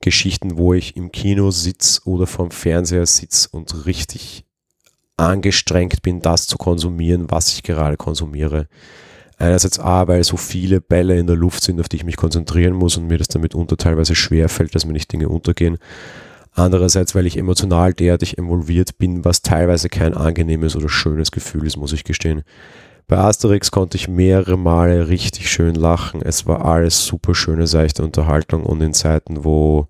Geschichten, wo ich im Kino sitze oder vorm Fernseher sitze und richtig angestrengt bin, das zu konsumieren, was ich gerade konsumiere. Einerseits A, weil so viele Bälle in der Luft sind, auf die ich mich konzentrieren muss und mir das damit unter teilweise schwer fällt, dass mir nicht Dinge untergehen. Andererseits, weil ich emotional derartig involviert bin, was teilweise kein angenehmes oder schönes Gefühl ist, muss ich gestehen. Bei Asterix konnte ich mehrere Male richtig schön lachen. Es war alles super schöne, seichte Unterhaltung und in Zeiten, wo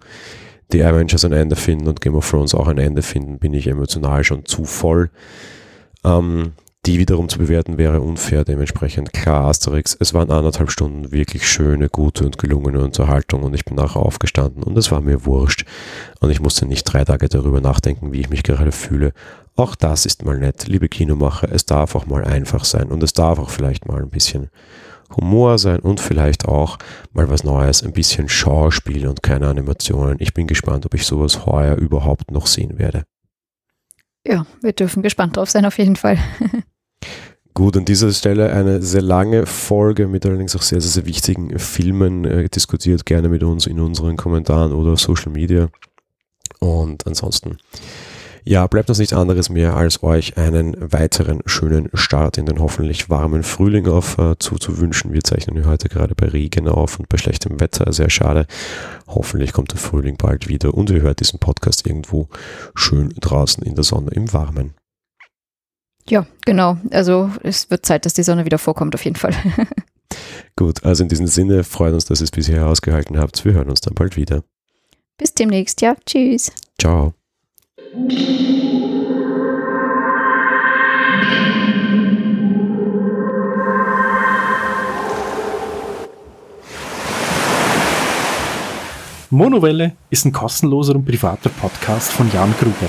die Avengers ein Ende finden und Game of Thrones auch ein Ende finden, bin ich emotional schon zu voll. Ähm, die wiederum zu bewerten wäre unfair. Dementsprechend klar, Asterix, es waren anderthalb Stunden wirklich schöne, gute und gelungene Unterhaltung und ich bin nachher aufgestanden und es war mir wurscht. Und ich musste nicht drei Tage darüber nachdenken, wie ich mich gerade fühle. Auch das ist mal nett, liebe Kinomacher. Es darf auch mal einfach sein und es darf auch vielleicht mal ein bisschen Humor sein und vielleicht auch mal was Neues, ein bisschen Schauspiel und keine Animationen. Ich bin gespannt, ob ich sowas heuer überhaupt noch sehen werde.
Ja, wir dürfen gespannt drauf sein, auf jeden Fall. [laughs]
Gut, an dieser Stelle eine sehr lange Folge mit allerdings auch sehr, sehr, sehr wichtigen Filmen. Äh, diskutiert gerne mit uns in unseren Kommentaren oder auf Social Media. Und ansonsten, ja, bleibt uns nichts anderes mehr, als euch einen weiteren schönen Start in den hoffentlich warmen Frühling auf äh, zuzuwünschen. Wir zeichnen heute gerade bei Regen auf und bei schlechtem Wetter. Sehr schade. Hoffentlich kommt der Frühling bald wieder und ihr hört diesen Podcast irgendwo schön draußen in der Sonne im Warmen.
Ja, genau. Also es wird Zeit, dass die Sonne wieder vorkommt, auf jeden Fall. [laughs]
Gut, also in diesem Sinne freuen uns, dass ihr es bisher ausgehalten habt. Wir hören uns dann bald wieder.
Bis demnächst, ja. Tschüss.
Ciao.
Monowelle ist ein kostenloser und privater Podcast von Jan Gruber.